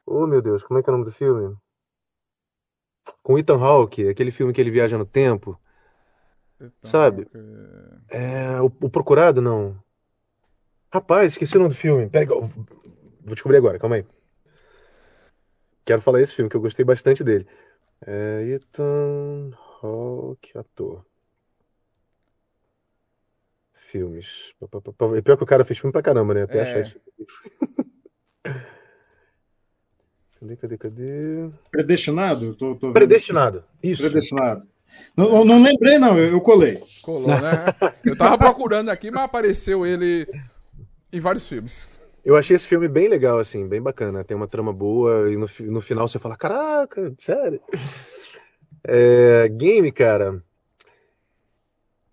Oh, meu Deus, como é que é o nome do filme? Com Ethan Hawke, aquele filme que ele viaja no tempo. Ethan sabe? É... é o, o, Procurado, não. Rapaz, esqueci o nome do filme. Pega, vou descobrir agora, calma aí. Quero falar esse filme, que eu gostei bastante dele. É Ethan Hawke, ator filmes. E pior que o cara fez filme pra caramba, né? Até é. achar isso. Cadê, cadê, cadê? Predestinado? Tô, tô Predestinado. Isso. Predestinado. Não, não lembrei, não, eu, eu colei. Colou, né? Eu tava procurando aqui, mas apareceu ele em vários filmes. Eu achei esse filme bem legal, assim, bem bacana. Tem uma trama boa e no, no final você fala: caraca, sério. É, game, cara.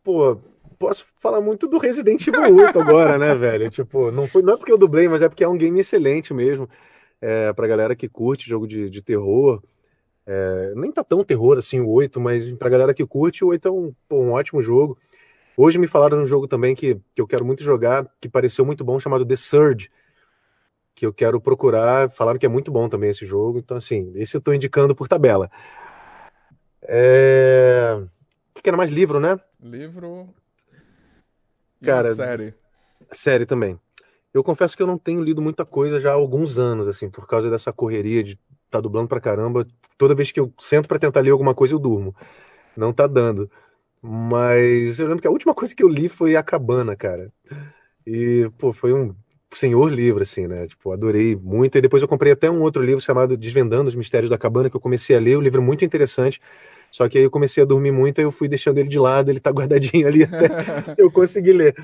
Pô, posso falar muito do Resident Evil 8 agora, né, velho? Tipo, não, foi, não é porque eu dublei, mas é porque é um game excelente mesmo. É, pra galera que curte jogo de, de terror. É, nem tá tão terror assim o 8, mas pra galera que curte, o 8 é um, um ótimo jogo. Hoje me falaram de um jogo também que, que eu quero muito jogar, que pareceu muito bom, chamado The Surge. Que eu quero procurar. Falaram que é muito bom também esse jogo. Então, assim, esse eu tô indicando por tabela. É... O que era mais livro, né? Livro. Cara, série. Série também. Eu confesso que eu não tenho lido muita coisa já há alguns anos, assim, por causa dessa correria de tá dublando pra caramba. Toda vez que eu sento para tentar ler alguma coisa, eu durmo. Não tá dando. Mas eu lembro que a última coisa que eu li foi A Cabana, cara. E, pô, foi um senhor livro, assim, né? Tipo, adorei muito. E depois eu comprei até um outro livro chamado Desvendando os Mistérios da Cabana, que eu comecei a ler. O livro muito interessante. Só que aí eu comecei a dormir muito, e eu fui deixando ele de lado, ele tá guardadinho ali até eu conseguir ler.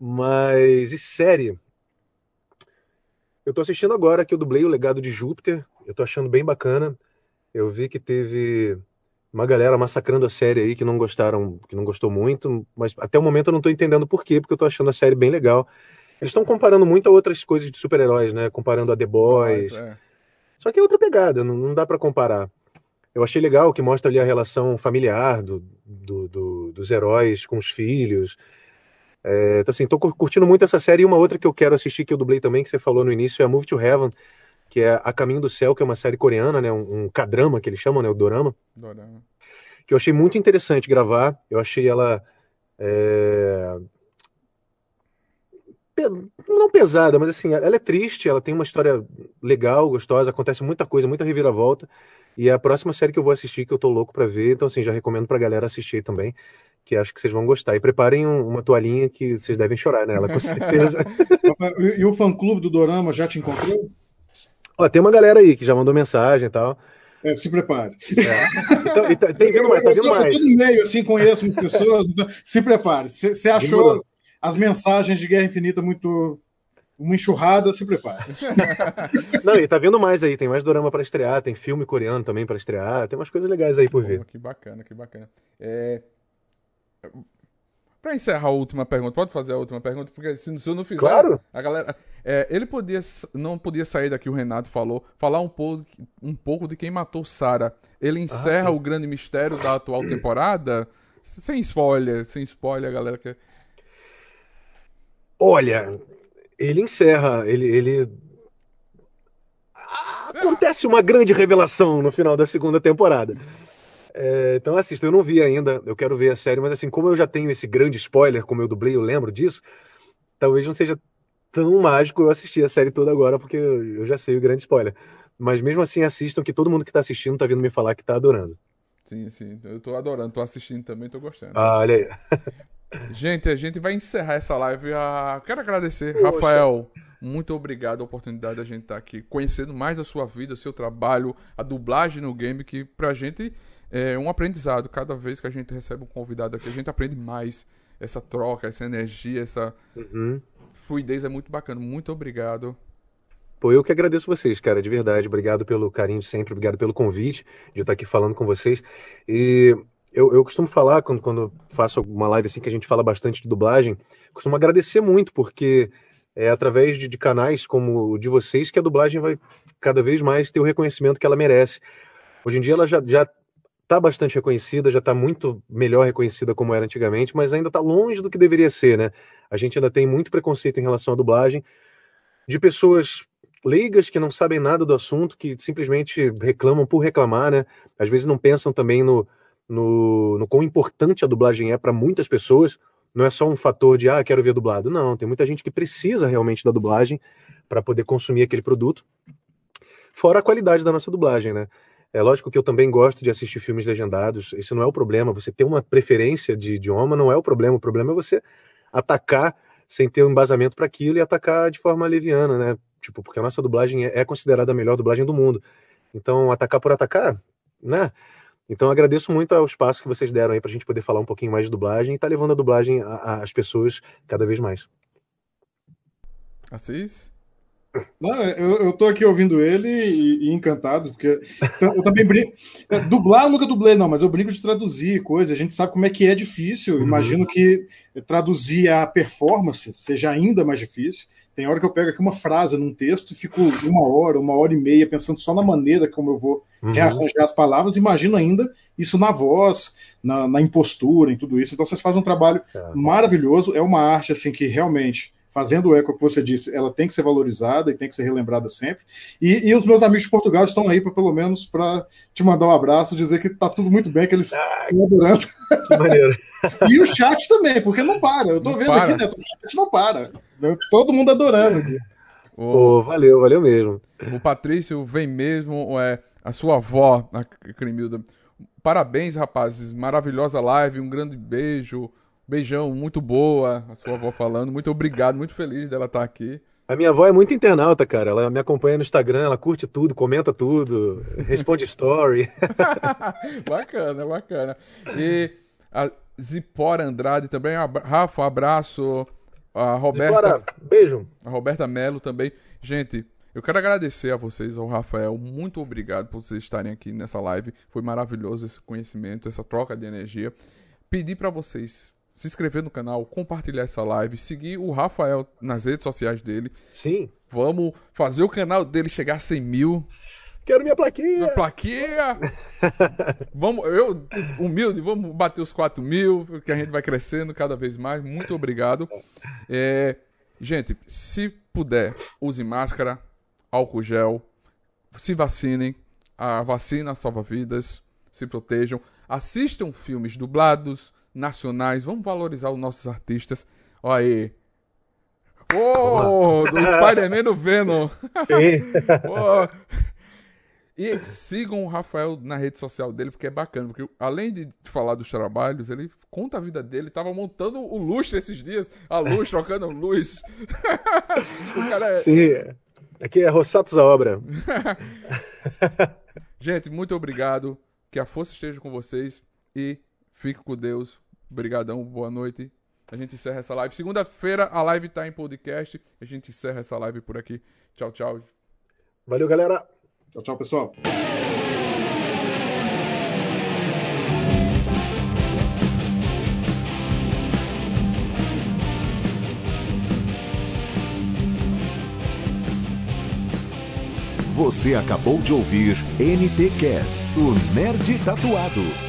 Mas, e série? Eu tô assistindo agora que eu dublei o Legado de Júpiter, eu tô achando bem bacana. Eu vi que teve uma galera massacrando a série aí que não gostaram, que não gostou muito, mas até o momento eu não tô entendendo por quê, porque eu tô achando a série bem legal. Eles estão comparando muito a outras coisas de super-heróis, né? Comparando a The Boys. É. Só que é outra pegada, não, não dá para comparar. Eu achei legal que mostra ali a relação familiar do, do, do, dos heróis com os filhos. É, então, assim, tô curtindo muito essa série. E uma outra que eu quero assistir, que eu dublei também, que você falou no início, é a Move to Heaven, que é A Caminho do Céu, que é uma série coreana, né? Um, um K-drama, que eles chamam, né? O dorama. Dorama. Que eu achei muito interessante gravar. Eu achei ela... É... Não pesada, mas assim, ela é triste, ela tem uma história legal, gostosa, acontece muita coisa, muita reviravolta. E é a próxima série que eu vou assistir, que eu tô louco para ver, então assim, já recomendo pra galera assistir também, que acho que vocês vão gostar. E preparem um, uma toalhinha que vocês devem chorar nela, com certeza. e, e o fã-clube do Dorama já te encontrou? Ó, tem uma galera aí que já mandou mensagem e tal. É, se prepare. É. Então, tá, tem vindo mais, tá vindo mais. Eu tô no meio, assim, conheço umas pessoas, então se prepare. Você achou as mensagens de Guerra Infinita muito uma enxurrada, se prepare. Não, e tá vendo mais aí, tem mais dorama para estrear, tem filme coreano também para estrear, tem umas coisas legais aí por vir. que bacana, que bacana. É... Para encerrar a última pergunta, pode fazer a última pergunta? Porque se, se eu não fizer, claro. a galera. É, ele podia, não podia sair daqui, o Renato falou, falar um pouco, um pouco de quem matou Sara. Ele encerra ah, o grande mistério da atual temporada? Sem spoiler, sem spoiler, a galera quer. Olha, ele encerra, ele, ele... acontece uma grande revelação no final da segunda temporada. É, então assista, eu não vi ainda, eu quero ver a série, mas assim, como eu já tenho esse grande spoiler, como eu dublei, eu lembro disso, talvez não seja tão mágico eu assistir a série toda agora, porque eu já sei o grande spoiler. Mas mesmo assim, assistam, que todo mundo que tá assistindo tá vindo me falar que tá adorando. Sim, sim, eu tô adorando, tô assistindo também, tô gostando. Ah, olha aí. Gente, a gente vai encerrar essa live. Ah, quero agradecer, Poxa. Rafael. Muito obrigado a oportunidade da gente estar tá aqui, conhecendo mais da sua vida, seu trabalho, a dublagem no game, que pra gente é um aprendizado. Cada vez que a gente recebe um convidado aqui, a gente aprende mais. Essa troca, essa energia, essa uhum. fluidez é muito bacana. Muito obrigado. Pô, eu que agradeço vocês, cara, de verdade. Obrigado pelo carinho sempre, obrigado pelo convite de estar aqui falando com vocês. E eu, eu costumo falar, quando, quando faço uma live assim que a gente fala bastante de dublagem, costumo agradecer muito, porque é através de, de canais como o de vocês que a dublagem vai cada vez mais ter o reconhecimento que ela merece. Hoje em dia ela já, já está bastante reconhecida, já está muito melhor reconhecida como era antigamente, mas ainda está longe do que deveria ser, né? A gente ainda tem muito preconceito em relação à dublagem de pessoas leigas que não sabem nada do assunto, que simplesmente reclamam por reclamar, né? Às vezes não pensam também no, no, no quão importante a dublagem é para muitas pessoas. Não é só um fator de, ah, quero ver dublado. Não, tem muita gente que precisa realmente da dublagem para poder consumir aquele produto. Fora a qualidade da nossa dublagem, né? É lógico que eu também gosto de assistir filmes legendados. Esse não é o problema. Você ter uma preferência de idioma não é o problema. O problema é você atacar sem ter um embasamento para aquilo e atacar de forma leviana, né? Tipo, porque a nossa dublagem é, é considerada a melhor dublagem do mundo. Então, atacar por atacar, né? Então agradeço muito ao espaço que vocês deram aí para a gente poder falar um pouquinho mais de dublagem e tá levando a dublagem às pessoas cada vez mais. Assis? Não, eu, eu tô aqui ouvindo ele e, e encantado, porque eu também brinco. É, dublar eu nunca dublei, não, mas eu brinco de traduzir coisas. A gente sabe como é que é difícil. Uhum. Imagino que traduzir a performance seja ainda mais difícil. Tem hora que eu pego aqui uma frase num texto e fico uma hora, uma hora e meia pensando só na maneira como eu vou uhum. rearranjar as palavras. Imagino ainda isso na voz, na, na impostura, em tudo isso. Então vocês fazem um trabalho é. maravilhoso. É uma arte assim que realmente fazendo o eco que você disse, ela tem que ser valorizada e tem que ser relembrada sempre. E, e os meus amigos de Portugal estão aí, pra, pelo menos, para te mandar um abraço, dizer que tá tudo muito bem, que eles ah, estão adorando. Que maneiro. e o chat também, porque não para. Eu tô não vendo para. aqui, né? O chat não para. Todo mundo adorando aqui. Pô, valeu, valeu mesmo. O Patrício vem mesmo, é, a sua avó, a Cremilda. Parabéns, rapazes. Maravilhosa live, um grande beijo. Beijão, muito boa, a sua avó falando. Muito obrigado, muito feliz dela estar aqui. A minha avó é muito internauta, cara. Ela me acompanha no Instagram, ela curte tudo, comenta tudo, responde story. bacana, bacana. E a Zipora Andrade também. Rafa, abraço. A Roberta. Zipora, beijo. A Roberta Melo também. Gente, eu quero agradecer a vocês, ao Rafael. Muito obrigado por vocês estarem aqui nessa live. Foi maravilhoso esse conhecimento, essa troca de energia. Pedir para vocês se inscrever no canal, compartilhar essa live, seguir o Rafael nas redes sociais dele. Sim. Vamos fazer o canal dele chegar a 100 mil. Quero minha plaquinha. Minha plaquinha. vamos, eu, humilde, vamos bater os 4 mil, que a gente vai crescendo cada vez mais. Muito obrigado. É, gente, se puder, use máscara, álcool gel, se vacinem. A vacina salva vidas, se protejam. Assistam filmes dublados, nacionais. Vamos valorizar os nossos artistas. Olha aí. Oh, do Spider-Man no Venom. Sim. oh. E sigam o Rafael na rede social dele, porque é bacana. Porque além de falar dos trabalhos, ele conta a vida dele. Tava montando o lustre esses dias. A luz, trocando luz. o cara é... Sim, aqui é Rossatos a obra. Gente, muito obrigado. Que a força esteja com vocês. E fique com Deus. Obrigadão, boa noite. A gente encerra essa live. Segunda-feira a live tá em podcast. A gente encerra essa live por aqui. Tchau, tchau. Valeu, galera. Tchau, tchau, pessoal. Você acabou de ouvir NTcast, o Nerd Tatuado.